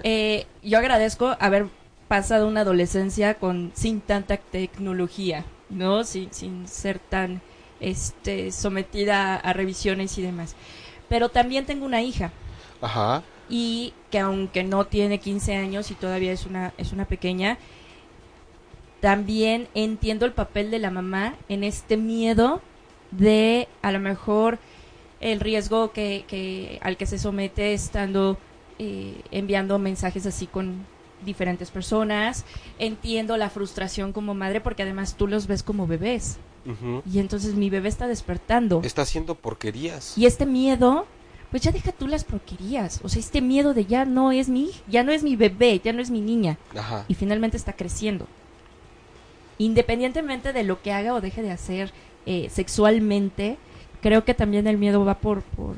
Eh, yo agradezco haber pasado una adolescencia con sin tanta tecnología, ¿no? Sin, sin ser tan este, sometida a revisiones y demás. Pero también tengo una hija
Ajá.
Y que aunque no tiene 15 años y todavía es una, es una pequeña, también entiendo el papel de la mamá en este miedo de a lo mejor el riesgo que, que al que se somete estando eh, enviando mensajes así con diferentes personas. Entiendo la frustración como madre porque además tú los ves como bebés y entonces mi bebé está despertando.
Está haciendo porquerías.
Y este miedo, pues ya deja tú las porquerías. O sea, este miedo de ya no es mi, ya no es mi bebé, ya no es mi niña.
Ajá.
Y finalmente está creciendo. Independientemente de lo que haga o deje de hacer eh, sexualmente, creo que también el miedo va por, por...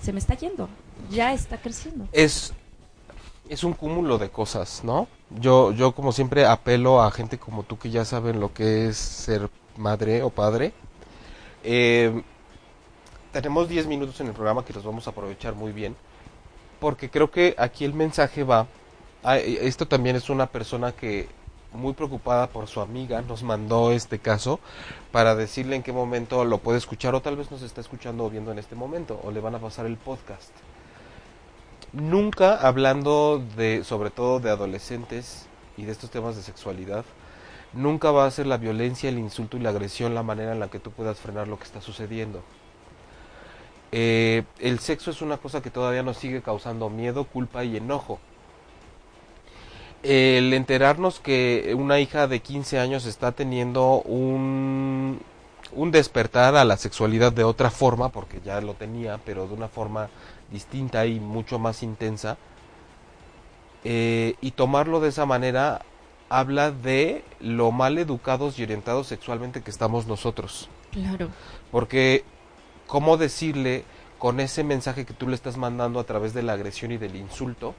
Se me está yendo. Ya está creciendo.
es es un cúmulo de cosas, ¿no? Yo yo como siempre apelo a gente como tú que ya saben lo que es ser madre o padre. Eh, tenemos 10 minutos en el programa que los vamos a aprovechar muy bien, porque creo que aquí el mensaje va. eh, esto también es una persona que muy preocupada por su amiga nos mandó este caso para decirle en qué momento lo puede escuchar o tal vez nos está escuchando o viendo en este momento o le van a pasar el podcast nunca hablando de, sobre todo de adolescentes y de estos temas de sexualidad, nunca va a ser la violencia, el insulto y la agresión la manera en la que tú puedas frenar lo que está sucediendo. Eh, el sexo es una cosa que todavía nos sigue causando miedo, culpa y enojo. El enterarnos que una hija de 15 años está teniendo un, un despertar a la sexualidad de otra forma, porque ya lo tenía, pero de una forma distinta y mucho más intensa, eh, y tomarlo de esa manera habla de lo mal educados y orientados sexualmente que estamos nosotros.
Claro.
Porque, ¿cómo decirle con ese mensaje que tú le estás mandando a través de la agresión y del insulto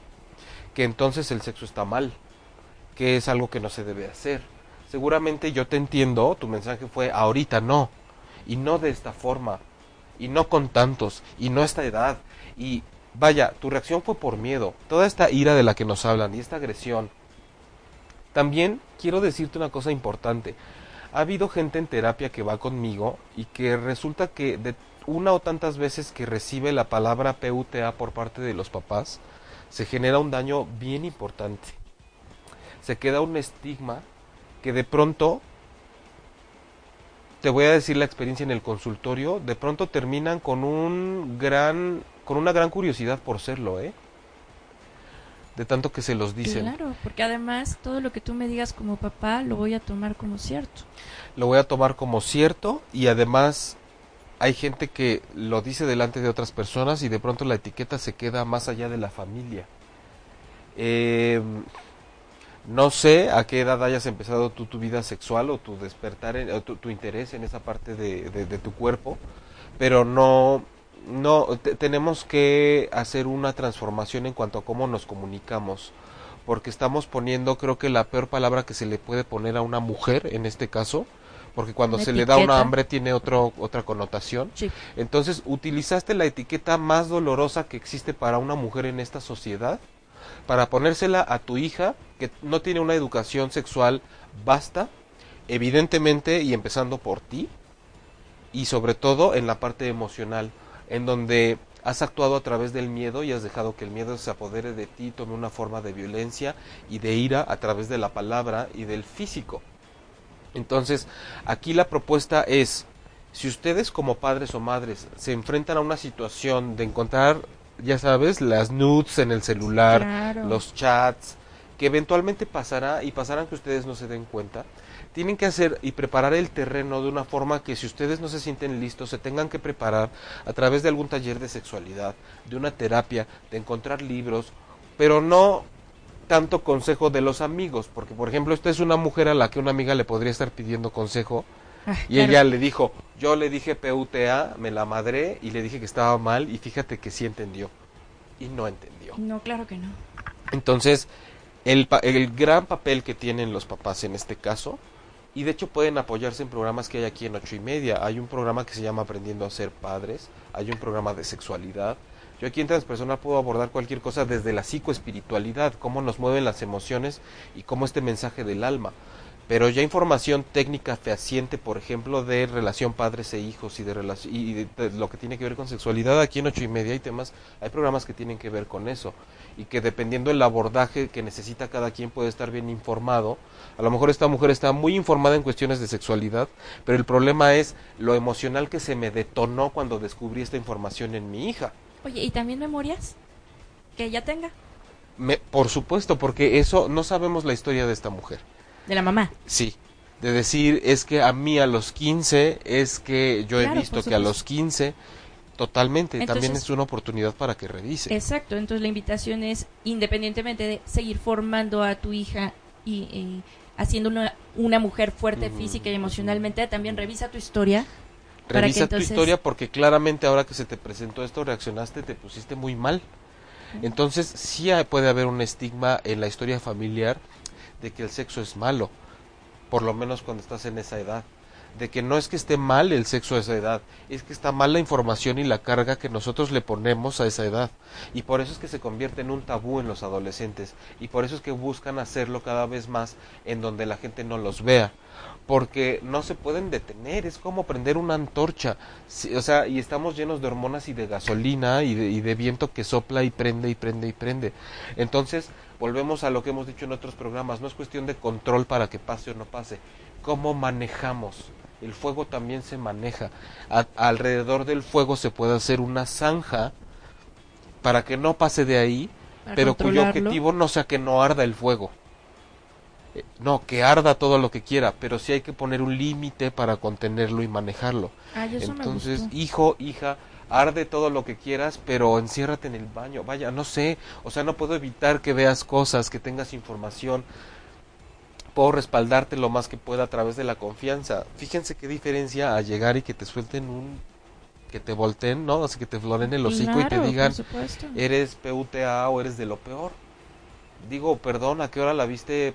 que entonces el sexo está mal? Que es algo que no se debe hacer. Seguramente yo te entiendo, tu mensaje fue ahorita no, y no de esta forma, y no con tantos, y no esta edad, y vaya, tu reacción fue por miedo, toda esta ira de la que nos hablan y esta agresión. También quiero decirte una cosa importante. Ha habido gente en terapia que va conmigo y que resulta que de una o tantas veces que recibe la palabra PUTA por parte de los papás, se genera un daño bien importante. Se queda un estigma que de pronto, te voy a decir la experiencia en el consultorio, de pronto terminan con un gran, con una gran curiosidad por serlo, ¿eh? De tanto que se los dicen.
Claro, porque además todo lo que tú me digas como papá lo voy a tomar como cierto.
lo voy a tomar como cierto y además hay gente que lo dice delante de otras personas y de pronto la etiqueta se queda más allá de la familia. Eh, no sé a qué edad hayas empezado tu vida sexual o tu despertar, en- o tu, tu interés en esa parte de, de- de tu cuerpo, pero no, no te- tenemos que hacer una transformación en cuanto a cómo nos comunicamos, porque estamos poniendo, creo que la peor palabra que se le puede poner a una mujer en este caso, porque cuando
Una
se le da una hambre tiene otro, otra connotación.
Sí.
Entonces, utilizaste la etiqueta más dolorosa que existe para una mujer en esta sociedad para ponérsela a tu hija que no tiene una educación sexual basta, evidentemente y empezando por ti, y sobre todo en la parte emocional, en donde has actuado a través del miedo y has dejado que el miedo se apodere de ti, tome una forma de violencia y de ira a través de la palabra y del físico. Entonces, aquí la propuesta es, si ustedes como padres o madres se enfrentan a una situación de encontrar, ya sabes, las nudes en el celular,
Claro.
los chats, que eventualmente pasará y pasarán que ustedes no se den cuenta, tienen que hacer y preparar el terreno de una forma que si ustedes no se sienten listos, se tengan que preparar a través de algún taller de sexualidad, de una terapia, de encontrar libros, pero no tanto consejo de los amigos, porque por ejemplo, esta es una mujer a la que una amiga le podría estar pidiendo consejo
Ah,
y
claro.
ella le dijo, yo le dije PUTA, me la madré y le dije que estaba mal y fíjate que sí entendió. Y no entendió.
No, claro que no.
Entonces, el, pa- el gran papel que tienen los papás en este caso, Y de hecho pueden apoyarse en programas que hay aquí en ocho y media. Hay un programa que se llama Aprendiendo a ser padres, hay un programa de sexualidad. Yo aquí en Transpersonal puedo abordar cualquier cosa desde la psicoespiritualidad, cómo nos mueven las emociones y cómo este mensaje del alma. Pero ya información técnica fehaciente, por ejemplo, de relación padres e hijos y de, y de, lo que tiene que ver con sexualidad, aquí en ocho y media hay temas, hay programas que tienen que ver con eso y que dependiendo del abordaje que necesita cada quien puede estar bien informado. A lo mejor esta mujer está muy informada en cuestiones de sexualidad, pero el problema es lo emocional que se me detonó cuando descubrí esta información en mi hija.
Oye, ¿y también memorias? Que ella tenga.
Me, por supuesto, porque eso no sabemos la historia de esta mujer.
De la mamá.
Sí. De decir, es que a mí a los 15, es que yo he visto que a los 15, totalmente, también es una oportunidad para que revise.
Exacto, entonces la invitación es, independientemente de seguir formando a tu hija y, haciendo una, una, mujer fuerte física y emocionalmente, también revisa tu historia.
Revisa tu historia porque claramente ahora que se te presentó esto, reaccionaste, te pusiste muy mal. Entonces sí puede haber un estigma en la historia familiar de que el sexo es malo, por lo menos cuando estás en esa edad, de que no es que esté mal el sexo a esa edad, es que está mal la información y la carga que nosotros le ponemos a esa edad, y por eso es que se convierte en un tabú en los adolescentes, y por eso es que buscan hacerlo cada vez más en donde la gente no los vea, porque no se pueden detener, es como prender una antorcha, o sea, y estamos llenos de hormonas y de gasolina y de, y de viento que sopla y prende y prende y prende. Entonces, volvemos a lo que hemos dicho en otros programas, no es cuestión de control para que pase o no pase, cómo manejamos. El fuego también se maneja. alrededor del fuego se puede hacer una zanja para que no pase de ahí, pero cuyo objetivo no sea que no arda el fuego. Eh, no, que arda todo lo que quiera, pero sí hay que poner un límite para contenerlo y manejarlo.
Ah,
Entonces, hijo, hija, arde todo lo que quieras, pero enciérrate en el baño. Vaya, no sé, o sea, no puedo evitar que veas cosas, que tengas información. Puedo respaldarte lo más que pueda a través de la confianza. Fíjense qué diferencia a llegar y que te suelten un que te volteen, ¿no? Así que te floren el hocico y te digan, eres PUTA o eres de lo peor. Digo, perdón, ¿a qué hora la viste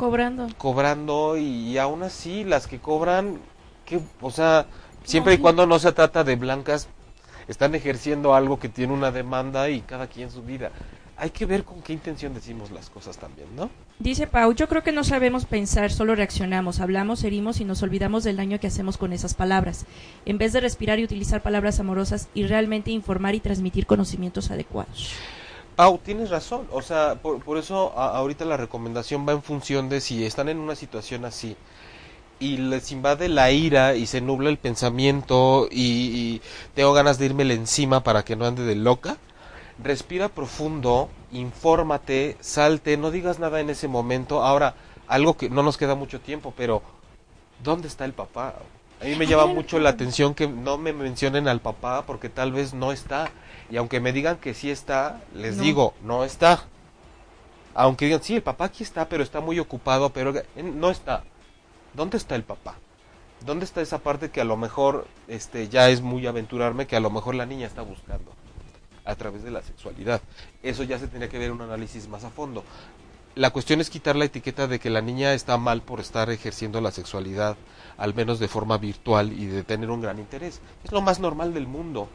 cobrando?
Cobrando y, y aún así las que cobran, que, o sea, Siempre y cuando no se trata de blancas, están ejerciendo algo que tiene una demanda y cada quien su vida. Hay que ver con qué intención decimos las cosas también, ¿no?
Dice Pau, yo creo que no sabemos pensar, solo reaccionamos, hablamos, herimos y nos olvidamos del daño que hacemos con esas palabras, en vez de respirar y utilizar palabras amorosas y realmente informar y transmitir conocimientos adecuados.
Pau, tienes razón, o sea, por, eso ahorita la recomendación va en función de si están en una situación así, y les invade la ira y se nubla el pensamiento y, tengo ganas de irme encima para que no ande de loca, respira profundo, infórmate, salte, no digas nada en ese momento. Ahora, algo que no nos queda mucho tiempo, pero ¿dónde está el papá? A mí me llama mucho la atención que no me mencionen al papá porque tal vez no está. Y aunque me digan que sí está, les digo, no está. Aunque digan, sí, el papá aquí está, pero está muy ocupado, pero no está. ¿dónde está el papá? ¿Dónde está esa parte que a lo mejor este ya es muy aventurarme que a lo mejor la niña está buscando a través de la sexualidad? Eso ya se tendría que ver un análisis más a fondo. La cuestión es quitar la etiqueta de que la niña está mal por estar ejerciendo la sexualidad, al menos de forma virtual y de tener un gran interés. Es lo más normal del mundo.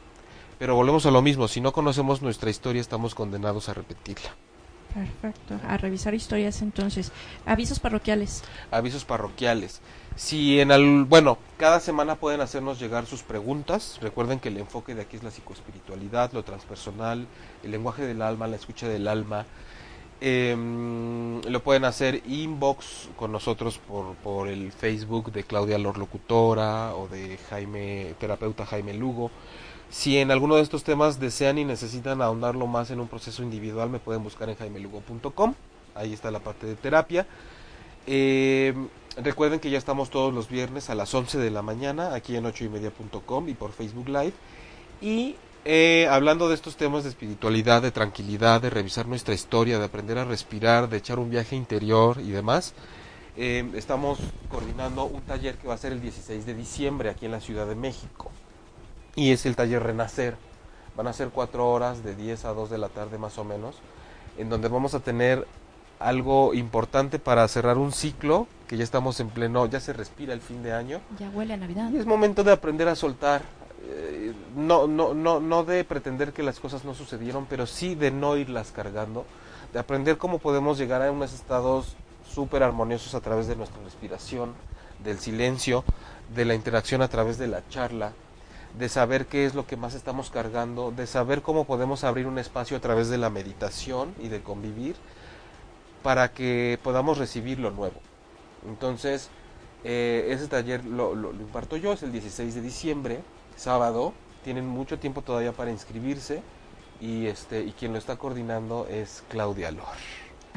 Pero volvemos a lo mismo, si no conocemos nuestra historia estamos condenados a repetirla.
Perfecto. A revisar historias entonces. Avisos parroquiales.
Avisos parroquiales. Si en el, bueno, cada semana pueden hacernos llegar sus preguntas. Recuerden que el enfoque de aquí es la psicoespiritualidad, lo transpersonal, el lenguaje del alma, la escucha del alma. Em, lo pueden hacer inbox con nosotros por, por el Facebook de Claudia Lor Locutora o de Jaime, terapeuta Jaime Lugo. Si en alguno de estos temas desean y necesitan ahondarlo más en un proceso individual, me pueden buscar en jaimelugo.com. Ahí está la parte de terapia. Eh, recuerden que ya estamos todos los viernes a las 11 de la mañana aquí en 8ymedia.com y por Facebook Live. Y eh, hablando de estos temas de espiritualidad, de tranquilidad, de revisar nuestra historia, de aprender a respirar, de echar un viaje interior y demás, eh, estamos coordinando un taller que va a ser el 16 de diciembre aquí en la Ciudad de México y es el taller Renacer. Van a ser cuatro horas de 10 a 2 de la tarde más o menos, en donde vamos a tener algo importante para cerrar un ciclo que ya estamos en pleno, ya se respira el fin de año.
Ya huele a Navidad.
Y es momento de aprender a soltar. eh, no, no, no, no de pretender que las cosas no sucedieron, pero sí de no irlas cargando. De aprender cómo podemos llegar a unos estados súper armoniosos a través de nuestra respiración, del silencio, de la interacción a través de la charla, de saber qué es lo que más estamos cargando, de saber cómo podemos abrir un espacio a través de la meditación y de convivir para que podamos recibir lo nuevo. Entonces, eh, ese taller lo, lo- lo imparto yo, es el 16 de diciembre, sábado. Tienen mucho tiempo todavía para inscribirse y este y quien lo está coordinando es Claudia Lor.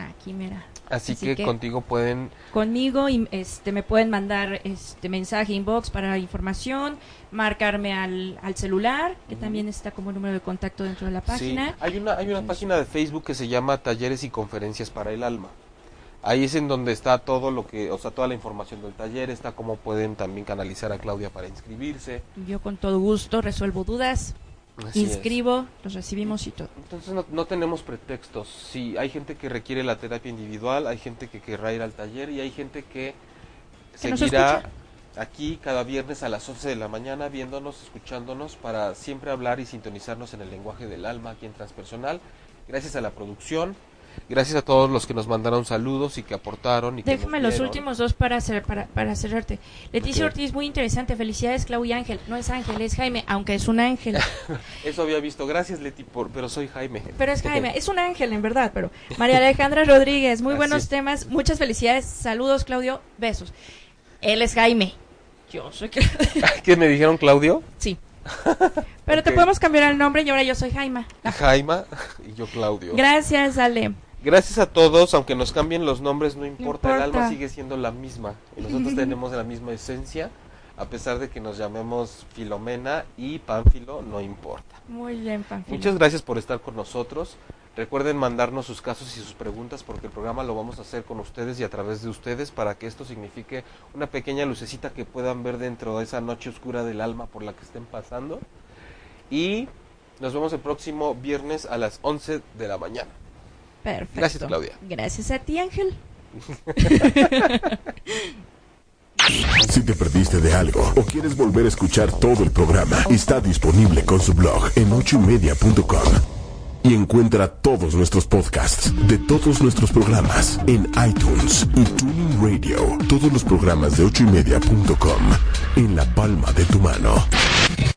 Aquí, mira.
Así,
Así
que,
que-
contigo pueden
Conmigo y este me pueden mandar este mensaje inbox para información, marcarme al, al celular, que también está como número de contacto dentro de la
Sí,
página.
hay una, hay una página de Facebook que se llama Talleres y Conferencias para el Alma. Ahí es en donde está todo lo que, o sea, toda la información del taller, está cómo pueden también canalizar a Claudia para inscribirse.
Yo con todo gusto resuelvo dudas,
Así es.
los recibimos y todo.
Entonces no, no tenemos pretextos. Sí, hay gente que requiere la terapia individual, hay gente que querrá ir al taller y hay gente que
Que
seguirá aquí cada viernes a las 11 de la mañana viéndonos, escuchándonos para siempre hablar y sintonizarnos en el lenguaje del alma aquí en Transpersonal. Gracias a la producción, gracias a todos los que nos mandaron saludos y que aportaron. Y que
Déjame los últimos dos para, hacer, para, para cerrarte. Leticia. Ortiz, muy interesante. Felicidades, Claudia Ángel. No es Ángel, es Jaime, aunque es un ángel. *laughs*
Eso había visto. Gracias Leti, por, pero soy Jaime.
Pero es Jaime, *laughs* es un ángel en verdad. Pero María Alejandra Rodríguez, muy buenos temas. Muchas felicidades. Saludos, Claudio. Besos. Él es Jaime. Yo soy. *laughs*
¿Qué me dijeron Claudio?
Sí. Pero te podemos cambiar el nombre y ahora yo soy Jaime.
Jaima y yo Claudio.
Gracias, Ale.
Gracias a todos, aunque nos cambien los nombres, no importa, el
importa.
alma sigue siendo la misma. Y nosotros *laughs* tenemos la misma esencia, a pesar de que nos llamemos Filomena y Pánfilo, no importa.
Muy bien, Panfilo.
Muchas gracias por estar con nosotros. Recuerden mandarnos sus casos y sus preguntas porque el programa lo vamos a hacer con ustedes y a través de ustedes para que esto signifique una pequeña lucecita que puedan ver dentro de esa noche oscura del alma por la que estén pasando. Y nos vemos el próximo viernes a las 11 de la mañana.
Perfecto.
Gracias, Claudia.
Gracias a ti, Ángel. *laughs*
Si te perdiste de algo o quieres volver a escuchar todo el programa, está disponible con su blog en ochoymedia.com. Y encuentra todos nuestros podcasts de todos nuestros programas en iTunes y Tuning Radio. Todos los programas de ochoymedia.com en la palma de tu mano.